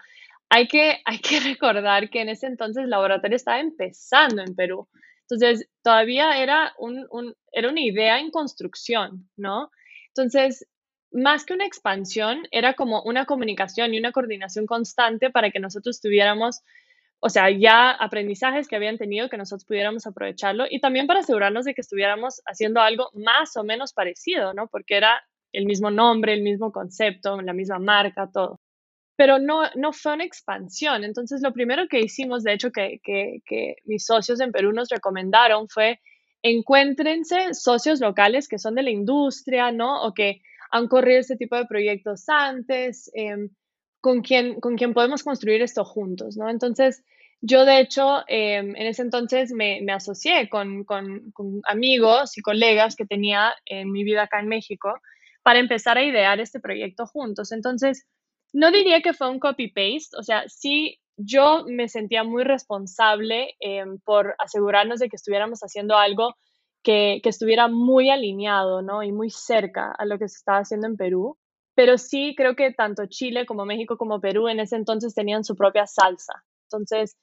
hay que, hay que recordar que en ese entonces el laboratorio estaba empezando en Perú. Entonces, todavía era, un, era una idea en construcción, ¿no? Entonces, más que una expansión, era como una comunicación y una coordinación constante para que nosotros tuviéramos, o sea, ya aprendizajes que habían tenido, que nosotros pudiéramos aprovecharlo y también para asegurarnos de que estuviéramos haciendo algo más o menos parecido, ¿no? Porque era el mismo nombre, el mismo concepto, la misma marca, todo pero no, no fue una expansión. Entonces, lo primero que hicimos, de hecho, que, que, mis socios en Perú nos recomendaron fue encuéntrense socios locales que son de la industria, ¿no? O que han corrido este tipo de proyectos antes, em, con, quien, con quien podemos construir esto juntos, ¿no? Entonces, yo de hecho, em, en ese entonces me, asocié con, con, amigos y colegas que tenía en mi vida acá en México para empezar a idear este proyecto juntos. Entonces, no diría que fue un copy-paste, o sea, sí yo me sentía muy responsable em, por asegurarnos de que estuviéramos haciendo algo que, que, estuviera muy alineado, ¿no? Y muy cerca a lo que se estaba haciendo en Perú. Pero sí creo que tanto Chile como México como Perú en ese entonces tenían su propia salsa. Entonces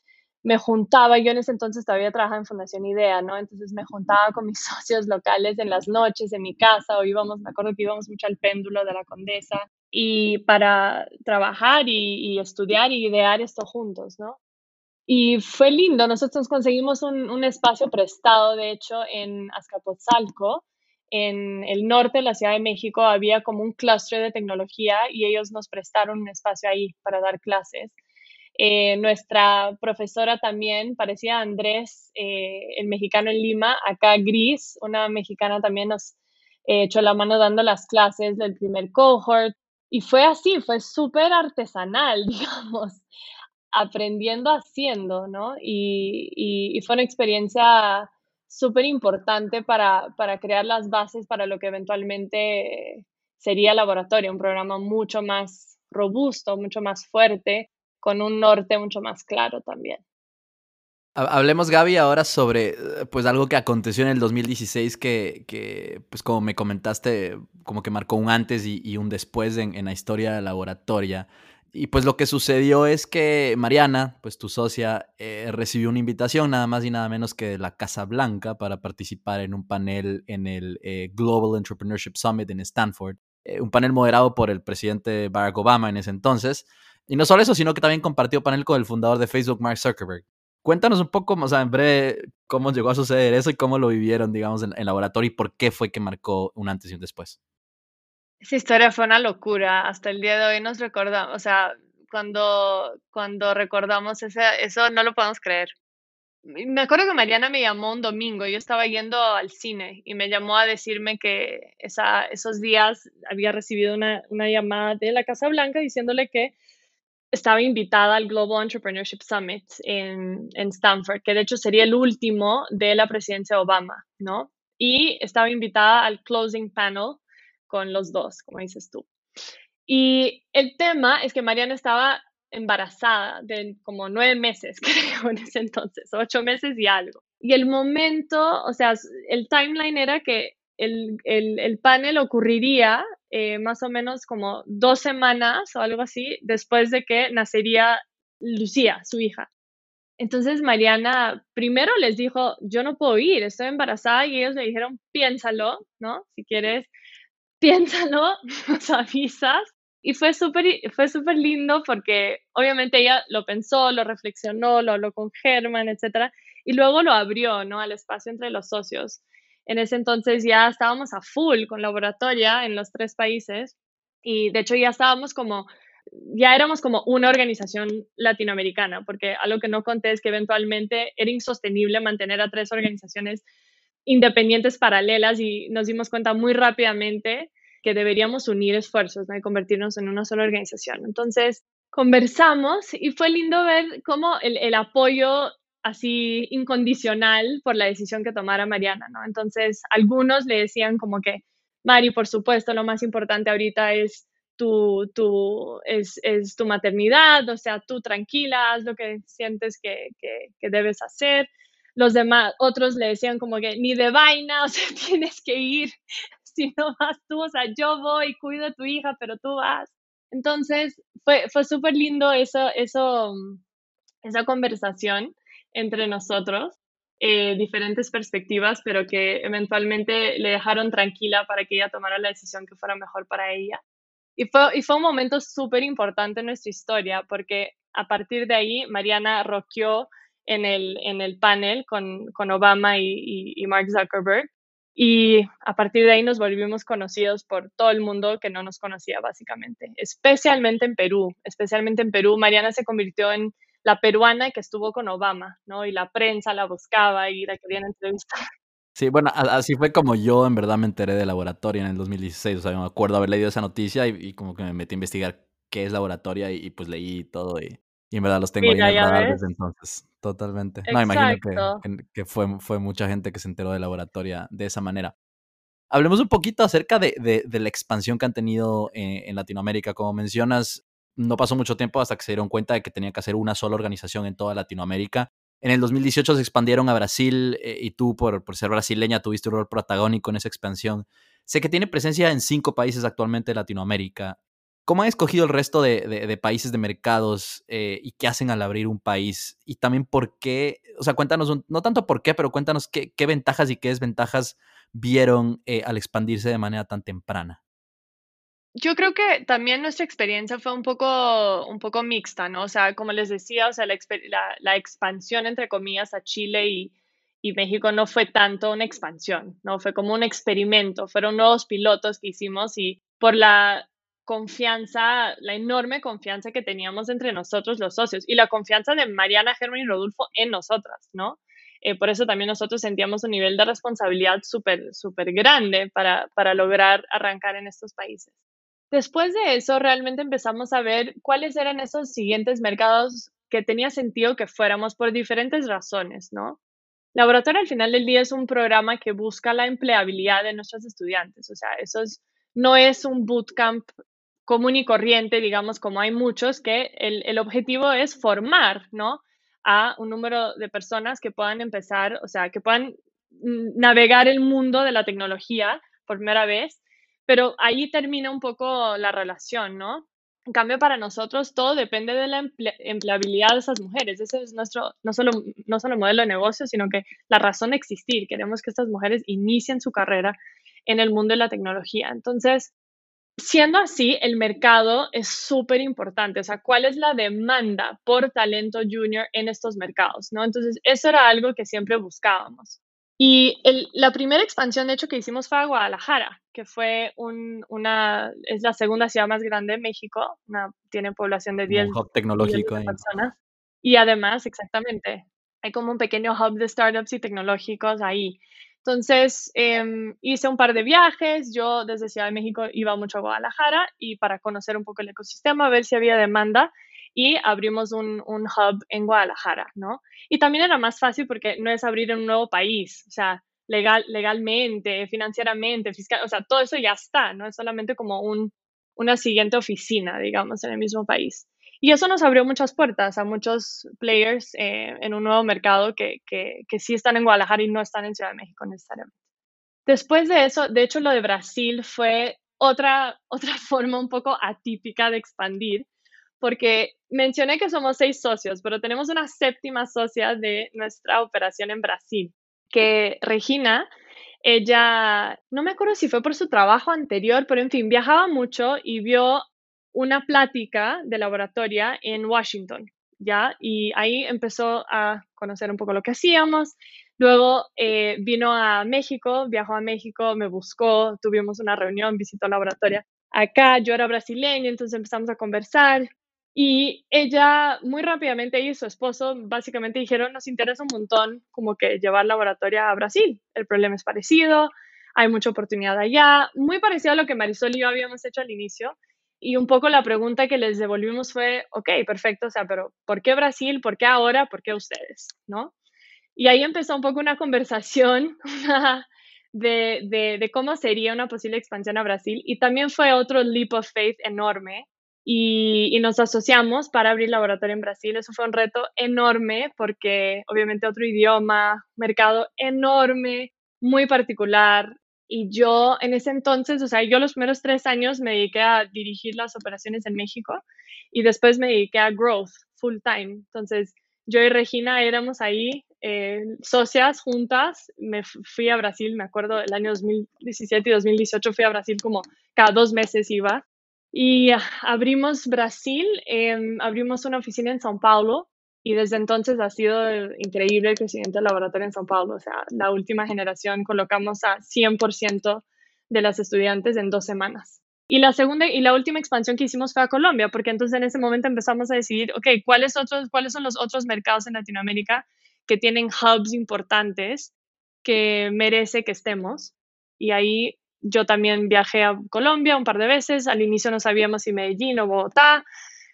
me juntaba, yo en ese entonces todavía trabajaba en Fundación Idea, ¿no? Entonces me juntaba con mis socios locales en las noches en mi casa o íbamos, me acuerdo que íbamos mucho al péndulo de la Condesa y para trabajar y, estudiar y idear esto juntos, ¿no? Y fue lindo, nosotros conseguimos un, un, espacio prestado, de hecho, en Azcapotzalco, en el norte de la Ciudad de México, había como un clúster de tecnología y ellos nos prestaron un espacio ahí para dar clases. Eh, nuestra profesora también, parecía Andrés, eh, el mexicano en Lima, acá Gris, una mexicana también nos eh, echó la mano dando las clases del primer cohort. Y fue así, fue súper artesanal, digamos, aprendiendo haciendo, ¿no? Y, fue una experiencia súper importante para, para crear las bases para lo que eventualmente sería laboratorio, un programa mucho más robusto, mucho más fuerte, con un norte mucho más claro también. Hablemos, Gaby, ahora sobre eh, pues algo que aconteció en el 2016 que, que pues como me comentaste, como que marcó un antes y, un después en, la historia de laboratoria. Y pues lo que sucedió es que Mariana, pues tu socia, eh, recibió una invitación nada más y nada menos que de la Casa Blanca para participar en un panel en el eh, Global Entrepreneurship Summit en Stanford, un panel moderado por el presidente Barack Obama en ese entonces. Y no solo eso, sino que también compartió panel con el fundador de Facebook, Mark Zuckerberg. Cuéntanos un poco, o sea, en breve, cómo llegó a suceder eso y cómo lo vivieron, digamos, en el laboratorio y por qué fue que marcó un antes y un después. Esa historia fue una locura. Hasta el día de hoy nos recordamos, o sea, cuando, cuando recordamos ese, eso, no lo podemos creer. Me acuerdo que Mariana me llamó un domingo, yo estaba yendo al cine y me llamó a decirme que esa, esos días había recibido una, una llamada de la Casa Blanca diciéndole que estaba invitada al Global Entrepreneurship Summit en, en, Stanford, que de hecho sería el último de la presidencia Obama, ¿no? Y estaba invitada al closing panel con los dos, como dices tú. Y el tema es que Mariana estaba embarazada de como nueve meses, creo, en ese entonces, ocho meses y algo. Y el momento, o sea, el timeline era que el, el, panel ocurriría eh, más o menos como dos semanas o algo así después de que nacería Lucía, su hija. Entonces Mariana primero les dijo, yo no puedo ir, estoy embarazada y ellos le dijeron, piénsalo, ¿no? Si quieres, piénsalo, nos avisas. Y fue súper fue súper lindo porque obviamente ella lo pensó, lo reflexionó, lo habló con Germán, etc. Y luego lo abrió, ¿no? Al espacio entre los socios. En ese entonces ya estábamos a full con laboratoria en los tres países y de hecho ya estábamos como ya éramos como una organización latinoamericana, porque algo que no conté es que eventualmente era insostenible mantener a tres organizaciones independientes paralelas y nos dimos cuenta muy rápidamente que deberíamos unir esfuerzos y convertirnos en una sola organización. Entonces, conversamos y fue lindo ver cómo el, el apoyo así incondicional por la decisión que tomara Mariana, ¿no? Entonces, algunos le decían como que, Mari, por supuesto, lo más importante ahorita es tu, tu, es, es, tu maternidad, o sea, tú tranquila, haz lo que sientes que, que, que, debes hacer. Los demás, otros le decían como que ni de vaina, o sea, tienes que ir, si no vas tú, o sea, yo voy, cuido a tu hija, pero tú vas. Entonces, fue, fue súper lindo eso, eso, esa conversación entre nosotros, eh, diferentes perspectivas, pero que eventualmente le dejaron tranquila para que ella tomara la decisión que fuera mejor para ella. Y fue, y fue un momento súper importante en nuestra historia porque a partir de ahí Mariana roqueó en el, en el panel con, con Obama y, y, Mark Zuckerberg. Y a partir de ahí nos volvimos conocidos por todo el mundo que no nos conocía básicamente, especialmente en Perú. Especialmente en Perú, Mariana se convirtió en la peruana que estuvo con Obama, ¿no? Y la prensa la buscaba y la querían entrevistar. Sí, bueno, así fue como yo en verdad me enteré de laboratorio en el 2016. O sea, me acuerdo haber leído esa noticia y, como que me metí a investigar qué es laboratoria y, pues leí todo y, en verdad los tengo ahí en el radar desde entonces. Totalmente. No, imagino que, que, fue, fue mucha gente que se enteró de laboratoria de esa manera. Hablemos un poquito acerca de, de, la expansión que han tenido en, en Latinoamérica. Como mencionas, no pasó mucho tiempo hasta que se dieron cuenta de que tenía que hacer una sola organización en toda Latinoamérica. En el 2018 se expandieron a Brasil eh, y tú, por, por, ser brasileña, tuviste un rol protagónico en esa expansión. Sé que tiene presencia en cinco países actualmente de Latinoamérica. ¿Cómo han escogido el resto de, países de mercados eh, y qué hacen al abrir un país? Y también por qué, o sea, cuéntanos, no tanto por qué, pero cuéntanos qué, ventajas y qué desventajas vieron eh, al expandirse de manera tan temprana yo creo que también nuestra experiencia fue un poco, un poco mixta, ¿no? O sea, como les decía, o sea, la, la, expansión, entre comillas, a Chile y, y, México no fue tanto una expansión, ¿no? Fue como un experimento, fueron nuevos pilotos que hicimos y por la confianza, la enorme confianza que teníamos entre nosotros los socios y la confianza de Mariana, Germán y Rodolfo en nosotras, ¿no? Eh, por eso también nosotros sentíamos un nivel de responsabilidad súper, súper grande para, para lograr arrancar en estos países. Después de eso, realmente empezamos a ver cuáles eran esos siguientes mercados que tenía sentido que fuéramos por diferentes razones, ¿no? Laboratorio al final del día es un programa que busca la empleabilidad de nuestros estudiantes, o sea, eso no es un bootcamp común y corriente, digamos, como hay muchos, que el, el objetivo es formar, ¿no? A un número de personas que puedan empezar, o sea, que puedan navegar el mundo de la tecnología por primera vez pero ahí termina un poco la relación, ¿no? En cambio, para nosotros todo depende de la empleabilidad de esas mujeres. Ese es nuestro, no solo, no solo modelo de negocio, sino que la razón de existir. Queremos que estas mujeres inicien su carrera en el mundo de la tecnología. Entonces, siendo así, el mercado es súper importante. O sea, ¿cuál es la demanda por talento junior en estos mercados? ¿no? Entonces, eso era algo que siempre buscábamos. Y la primera expansión, de hecho, que hicimos fue a Guadalajara, que fue una, es la segunda ciudad más grande de México, una, tiene población de 10 un hub tecnológico personas. Y además, exactamente, hay como un pequeño hub de startups y tecnológicos ahí. Entonces, em, hice un par de viajes, yo desde Ciudad de México iba mucho a Guadalajara y para conocer un poco el ecosistema, ver si había demanda y abrimos un, un, hub en Guadalajara, ¿no? Y también era más fácil porque no es abrir en un nuevo país, o sea, legal, legalmente, financieramente, fiscal, o sea, todo eso ya está, ¿no? Es solamente como un, una siguiente oficina, digamos, en el mismo país. Y eso nos abrió muchas puertas a muchos players eh, en un nuevo mercado que, que, que, sí están en Guadalajara y no están en Ciudad de México necesariamente. Después de eso, de hecho, lo de Brasil fue otra, otra forma un poco atípica de expandir, porque mencioné que somos seis socios, pero tenemos una séptima socia de nuestra operación en Brasil, que Regina, ella, no me acuerdo si fue por su trabajo anterior, pero en fin, viajaba mucho y vio una plática de laboratoria en Washington, ¿ya? Y ahí empezó a conocer un poco lo que hacíamos. Luego eh, vino a México, viajó a México, me buscó, tuvimos una reunión, visitó laboratoria acá, yo era brasileña, entonces empezamos a conversar y ella muy rápidamente y su esposo básicamente dijeron, nos interesa un montón como que llevar laboratoria a Brasil, el problema es parecido, hay mucha oportunidad allá, muy parecido a lo que Marisol y yo habíamos hecho al inicio, y un poco la pregunta que les devolvimos fue, ok, perfecto, o sea, pero ¿por qué Brasil? ¿Por qué ahora? ¿Por qué ustedes? ¿No? Y ahí empezó un poco una conversación de, de, de, cómo sería una posible expansión a Brasil. Y también fue otro leap of faith enorme. Y, y, nos asociamos para abrir laboratorio en Brasil. Eso fue un reto enorme porque obviamente otro idioma, mercado enorme, muy particular, y yo en ese entonces, o sea, yo los primeros tres años me dediqué a dirigir las operaciones en México y después me dediqué a growth full time. Entonces, yo y Regina éramos ahí eh, socias juntas. Me fui a Brasil, me acuerdo, el año 2017 y 2018 fui a Brasil como cada dos meses iba. Y abrimos Brasil, em, abrimos una oficina en São Paulo y desde entonces ha sido increíble el crecimiento del laboratorio en São Paulo. O sea, la última generación colocamos a 100% de las estudiantes en dos semanas. Y la segunda y la última expansión que hicimos fue a Colombia, porque entonces en ese momento empezamos a decidir, ok, ¿cuáles, otros, cuáles son los otros mercados en Latinoamérica que tienen hubs importantes que merece que estemos? Y ahí yo también viajé a Colombia un par de veces. Al inicio no sabíamos si Medellín o Bogotá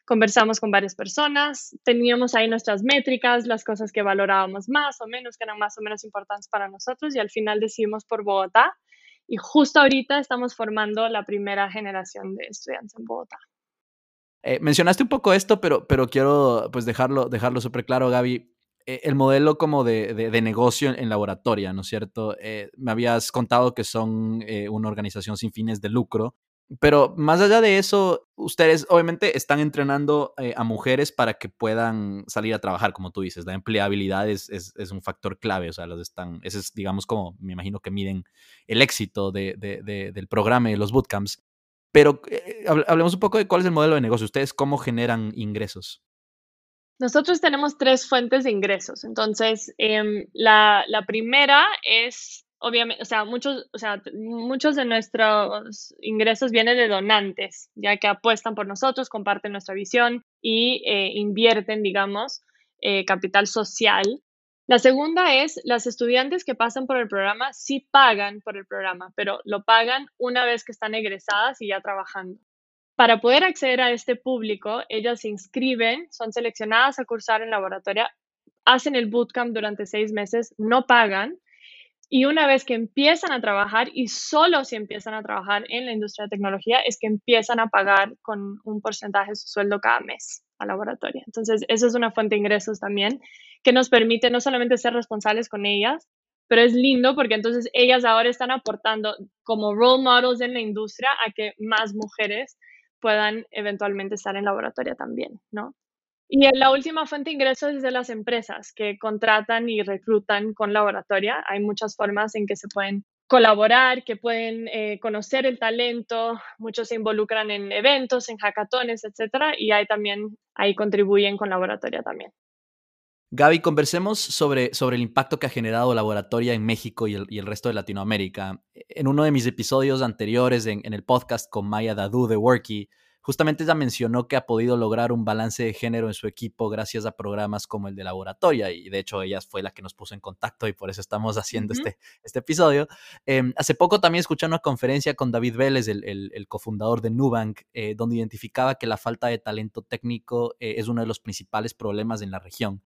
conversamos con varias personas, teníamos ahí nuestras métricas, las cosas que valorábamos más o menos, que eran más o menos importantes para nosotros y al final decidimos por Bogotá y justo ahorita estamos formando la primera generación de estudiantes en Bogotá. Eh, mencionaste un poco esto, pero, pero quiero pues dejarlo, dejarlo súper claro, Gaby. Eh, el modelo como de, de, negocio en, laboratoria, ¿no es cierto? Eh, me habías contado que son una organización sin fines de lucro pero más allá de eso, ustedes obviamente están entrenando eh, a mujeres para que puedan salir a trabajar, como tú dices. La empleabilidad es, es, un factor clave, o sea, los están, ese es, digamos, como me imagino que miden el éxito de, de, del programa y los bootcamps. Pero eh, hablemos un poco de cuál es el modelo de negocio. ¿Ustedes cómo generan ingresos? Nosotros tenemos tres fuentes de ingresos. Entonces, la, la primera es obviamente, o sea, muchos, o sea, muchos de nuestros ingresos vienen de donantes, ya que apuestan por nosotros, comparten nuestra visión y eh, invierten, digamos, eh, capital social. La segunda es, las estudiantes que pasan por el programa sí pagan por el programa, pero lo pagan una vez que están egresadas y ya trabajando. Para poder acceder a este público, ellas se inscriben, son seleccionadas a cursar en laboratorio, hacen el bootcamp durante seis meses, no pagan, y una vez que empiezan a trabajar, y solo si empiezan a trabajar en la industria de tecnología, es que empiezan a pagar con un porcentaje de su sueldo cada mes al laboratorio. Entonces, eso es una fuente de ingresos también que nos permite no solamente ser responsables con ellas, pero es lindo porque entonces ellas ahora están aportando como role models en la industria a que más mujeres puedan eventualmente estar en laboratorio también, ¿no? Y la última fuente de ingresos es de las empresas que contratan y reclutan con laboratoria. Hay muchas formas en que se pueden colaborar, que pueden eh, conocer el talento, muchos se involucran en eventos, en hackatones, etcétera, y ahí también, ahí contribuyen con laboratoria también. Gaby, conversemos sobre, sobre el impacto que ha generado Laboratoria en México y el, resto de Latinoamérica. En uno de mis episodios anteriores en, en el podcast con Maya Dadu de Worky, Justamente ella mencionó que ha podido lograr un balance de género en su equipo gracias a programas como el de Laboratoria y de hecho ella fue la que nos puso en contacto y por eso estamos haciendo este, este episodio. Em, hace poco también escuché una conferencia con David Vélez, el, el, cofundador de Nubank, eh, donde identificaba que la falta de talento técnico eh, es uno de los principales problemas en la región.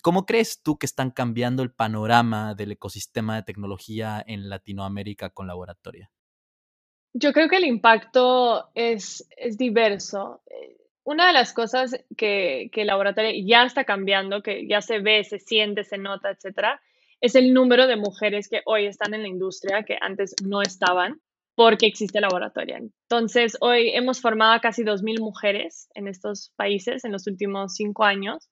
¿Cómo crees tú que están cambiando el panorama del ecosistema de tecnología en Latinoamérica con Laboratoria? Yo creo que el impacto es, es diverso. Eh, Una de las cosas que, que el laboratorio ya está cambiando, que ya se ve, se siente, se nota, etcétera, es el número de mujeres que hoy están en la industria que antes no estaban porque existe laboratorio. Entonces, hoy hemos formado a casi 2.000 mujeres en estos países en los últimos cinco años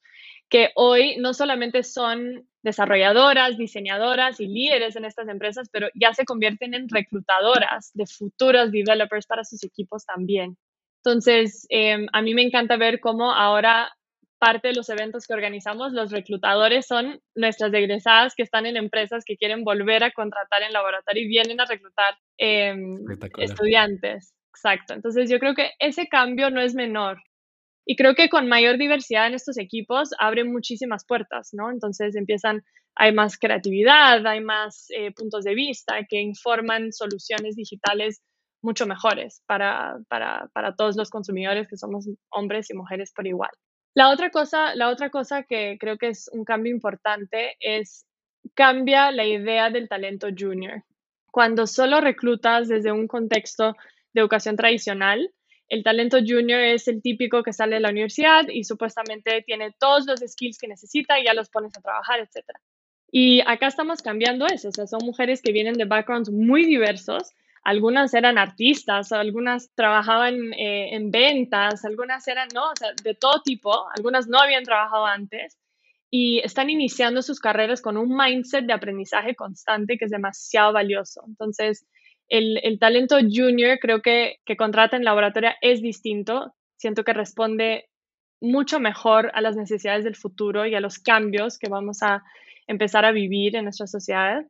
que hoy no solamente son desarrolladoras, diseñadoras y líderes en estas empresas, pero ya se convierten en reclutadoras de futuros developers para sus equipos también. Entonces, eh, a mí me encanta ver cómo ahora parte de los eventos que organizamos, los reclutadores son nuestras egresadas que están en empresas que quieren volver a contratar en laboratorio y vienen a reclutar eh, estudiantes. Exacto. Entonces, yo creo que ese cambio no es menor. Y creo que con mayor diversidad en estos equipos abre muchísimas puertas, ¿no? Entonces empiezan, hay más creatividad, hay más eh, puntos de vista que informan soluciones digitales mucho mejores para, para, para, todos los consumidores que somos hombres y mujeres por igual. La otra cosa, la otra cosa que creo que es un cambio importante es cambia la idea del talento junior. Cuando solo reclutas desde un contexto de educación tradicional, el talento junior es el típico que sale de la universidad y supuestamente tiene todos los skills que necesita y ya los pones a trabajar, etc. Y acá estamos cambiando eso, o sea, son mujeres que vienen de backgrounds muy diversos. Algunas eran artistas, algunas trabajaban eh, en ventas, algunas eran, no, o sea, de todo tipo, algunas no habían trabajado antes y están iniciando sus carreras con un mindset de aprendizaje constante que es demasiado valioso. Entonces, el, talento junior creo que, que contrata en laboratorio es distinto. Siento que responde mucho mejor a las necesidades del futuro y a los cambios que vamos a empezar a vivir en nuestra sociedad.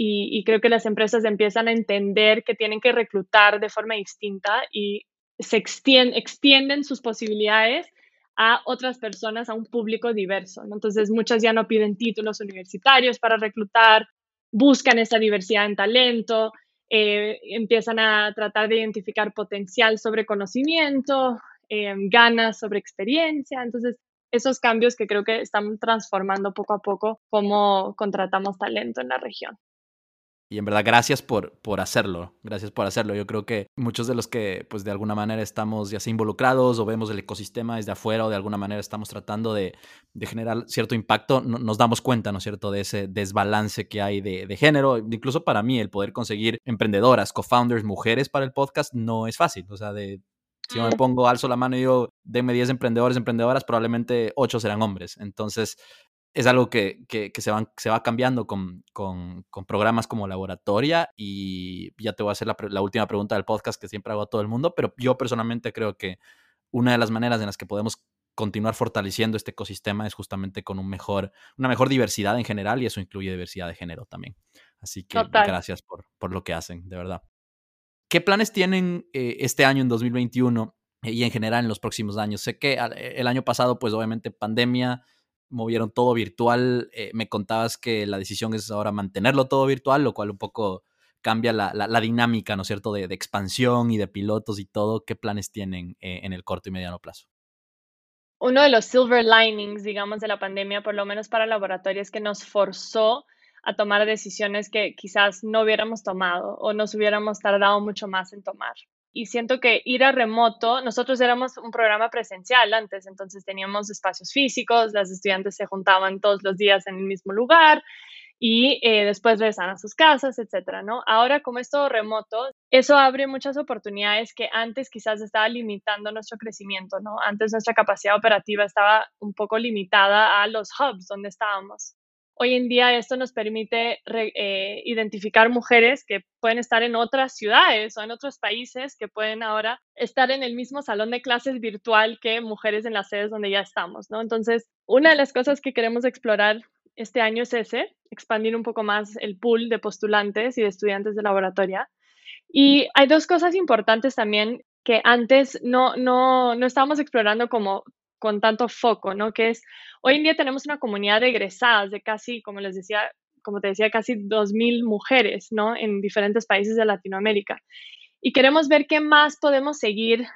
Y, creo que las empresas empiezan a entender que tienen que reclutar de forma distinta y se extienden sus posibilidades a otras personas, a un público diverso. Entonces, muchas ya no piden títulos universitarios para reclutar, buscan esa diversidad en talento, eh, empiezan a tratar de identificar potencial sobre conocimiento, eh, ganas sobre experiencia. Entonces, esos cambios que creo que están transformando poco a poco cómo contratamos talento en la región. Y en verdad, gracias por, por hacerlo. Gracias por hacerlo. Yo creo que muchos de los que, pues de alguna manera estamos ya sea involucrados o vemos el ecosistema desde afuera o de alguna manera estamos tratando de, de generar cierto impacto, nos damos cuenta, ¿no es cierto?, de ese desbalance que hay de, de, género. Incluso para mí, el poder conseguir emprendedoras, co-founders, mujeres para el podcast no es fácil. O sea, de. Si yo me mm. pongo, alzo la mano y digo, denme 10 emprendedores, emprendedoras, probablemente 8 serán hombres. Entonces, es algo que, que, se, van, se va cambiando con, con, con, programas como Laboratoria y ya te voy a hacer la, la, última pregunta del podcast que siempre hago a todo el mundo, pero yo personalmente creo que una de las maneras en las que podemos continuar fortaleciendo este ecosistema es justamente con un mejor, una mejor diversidad en general y eso incluye diversidad de género también. Así que gracias por, por, lo que hacen, de verdad. ¿Qué planes tienen eh, este año en 2021 eh, y en general en los próximos años? Sé que el año pasado, pues obviamente pandemia, movieron todo virtual. Eh, me contabas que la decisión es ahora mantenerlo todo virtual, lo cual un poco cambia la, la, dinámica, ¿no es cierto?, de, de, expansión y de pilotos y todo. ¿Qué planes tienen eh, en el corto y mediano plazo? Uno de los silver linings, digamos, de la pandemia, por lo menos para laboratorios, es que nos forzó a tomar decisiones que quizás no hubiéramos tomado o nos hubiéramos tardado mucho más en tomar y siento que ir a remoto, nosotros éramos un programa presencial antes, entonces teníamos espacios físicos, las estudiantes se juntaban todos los días en el mismo lugar y eh, después regresan a sus casas, etcétera, ¿no? Ahora, como es todo remoto, eso abre muchas oportunidades que antes quizás estaba limitando nuestro crecimiento, ¿no? Antes nuestra capacidad operativa estaba un poco limitada a los hubs donde estábamos. Hoy en día esto nos permite eh, identificar mujeres que pueden estar en otras ciudades o en otros países, que pueden ahora estar en el mismo salón de clases virtual que mujeres en las sedes donde ya estamos, ¿no? Entonces, una de las cosas que queremos explorar este año es ese, expandir un poco más el pool de postulantes y de estudiantes de laboratoria. Y hay dos cosas importantes también que antes no, no, no estábamos explorando como con tanto foco, ¿no? Que es, hoy en día tenemos una comunidad de egresadas de casi, como les decía, como te decía, casi 2.000 mujeres, ¿no? En diferentes países de Latinoamérica. Y queremos ver qué más podemos seguir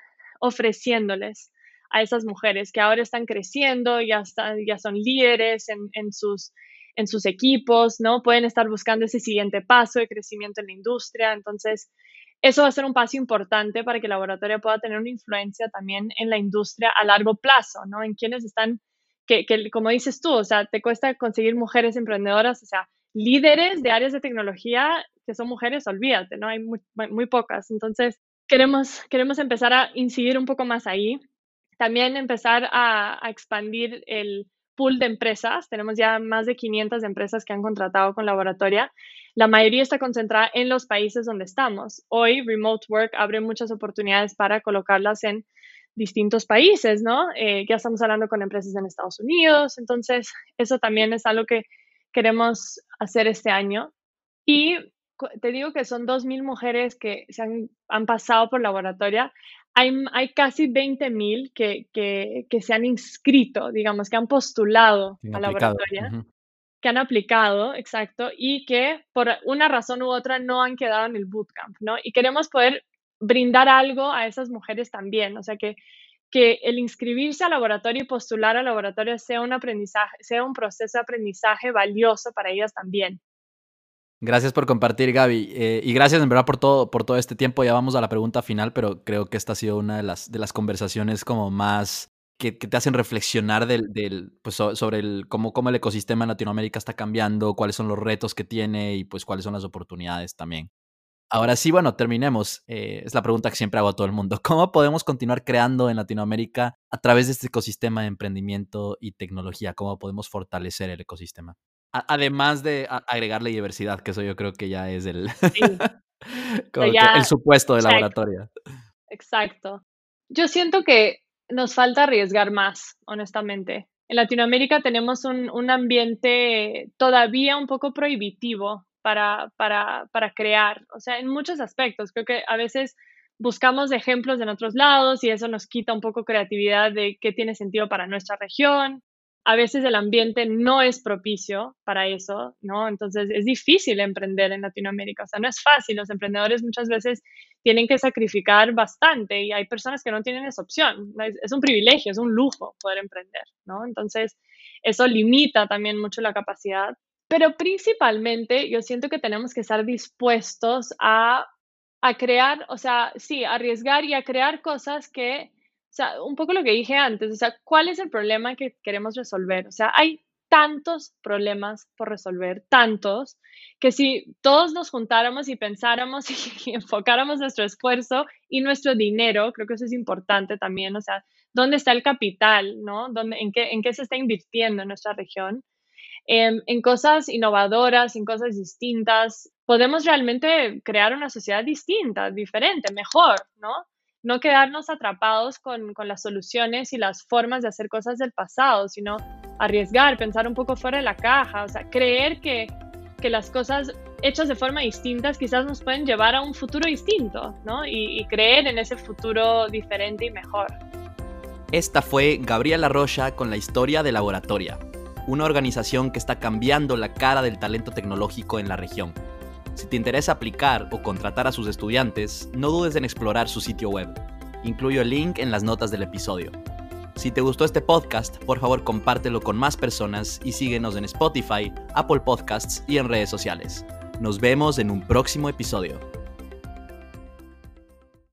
ofreciéndoles a esas mujeres que ahora están creciendo, ya, están, ya son líderes en, en, sus, en sus equipos, ¿no? Pueden estar buscando ese siguiente paso de crecimiento en la industria. Entonces, eso va a ser un paso importante para que el laboratorio pueda tener una influencia también en la industria a largo plazo, ¿no? En quienes están, que, como dices tú, o sea, te cuesta conseguir mujeres emprendedoras, o sea, líderes de áreas de tecnología que son mujeres, olvídate, ¿no? Hay muy, pocas. Entonces, queremos, queremos empezar a incidir un poco más ahí. También empezar a expandir el pool de empresas. Tenemos ya más de 500 empresas que han contratado con Laboratoria la mayoría está concentrada en los países donde estamos. Hoy, Remote Work abre muchas oportunidades para colocarlas en distintos países, ¿no? Eh, ya estamos hablando con empresas en Estados Unidos, entonces eso también es algo que queremos hacer este año. Y te digo que son 2.000 mujeres que se han, pasado por laboratoria. Hay, hay casi 20.000 que, que, que, se han inscrito, digamos, que han postulado a laboratoria que han aplicado, exacto, y que por una razón u otra no han quedado en el bootcamp, ¿no? Y queremos poder brindar algo a esas mujeres también, o sea, que, que el inscribirse al laboratorio y postular al laboratorio sea un aprendizaje, sea un proceso de aprendizaje valioso para ellas también. Gracias por compartir, Gaby. Eh, y gracias en verdad por todo, por todo este tiempo. Ya vamos a la pregunta final, pero creo que esta ha sido una de las, de las conversaciones como más que, te hacen reflexionar del, del pues, sobre el, cómo, cómo el ecosistema en Latinoamérica está cambiando, cuáles son los retos que tiene y pues cuáles son las oportunidades también. Ahora sí, bueno, terminemos. Eh, es la pregunta que siempre hago a todo el mundo. ¿Cómo podemos continuar creando en Latinoamérica a través de este ecosistema de emprendimiento y tecnología? ¿Cómo podemos fortalecer el ecosistema? Además de agregarle diversidad, que eso yo creo que ya es el, el supuesto de laboratorio. Exacto. Yo siento que nos falta arriesgar más, honestamente. En Latinoamérica tenemos un, ambiente todavía un poco prohibitivo para, para, para, crear, o sea, en muchos aspectos. Creo que a veces buscamos ejemplos en otros lados y eso nos quita un poco creatividad de qué tiene sentido para nuestra región a veces el ambiente no es propicio para eso, ¿no? Entonces es difícil emprender en Latinoamérica, o sea, no es fácil, los emprendedores muchas veces tienen que sacrificar bastante y hay personas que no tienen esa opción, es, un privilegio, es un lujo poder emprender, ¿no? Entonces eso limita también mucho la capacidad, pero principalmente yo siento que tenemos que estar dispuestos a, a crear, o sea, sí, arriesgar y a crear cosas que o sea, un poco lo que dije antes, o sea, ¿cuál es el problema que queremos resolver? O sea, hay tantos problemas por resolver, tantos, que si todos nos juntáramos y pensáramos y, enfocáramos nuestro esfuerzo y nuestro dinero, creo que eso es importante también, o sea, ¿dónde está el capital, no? ¿Dónde, en, qué, ¿En qué se está invirtiendo en nuestra región? En, en cosas innovadoras, en cosas distintas, podemos realmente crear una sociedad distinta, diferente, mejor, ¿no? No quedarnos atrapados con, las soluciones y las formas de hacer cosas del pasado, sino arriesgar, pensar un poco fuera de la caja, o sea, creer que, las cosas hechas de forma distinta quizás nos pueden llevar a un futuro distinto, ¿no? Y, y creer en ese futuro diferente y mejor. Esta fue Gabriela Rocha con la historia de Laboratoria, una organización que está cambiando la cara del talento tecnológico en la región. Si te interesa aplicar o contratar a sus estudiantes, no dudes en explorar su sitio web. Incluyo el link en las notas del episodio. Si te gustó este podcast, por favor compártelo con más personas y síguenos en Spotify, Apple Podcasts y en redes sociales. Nos vemos en un próximo episodio.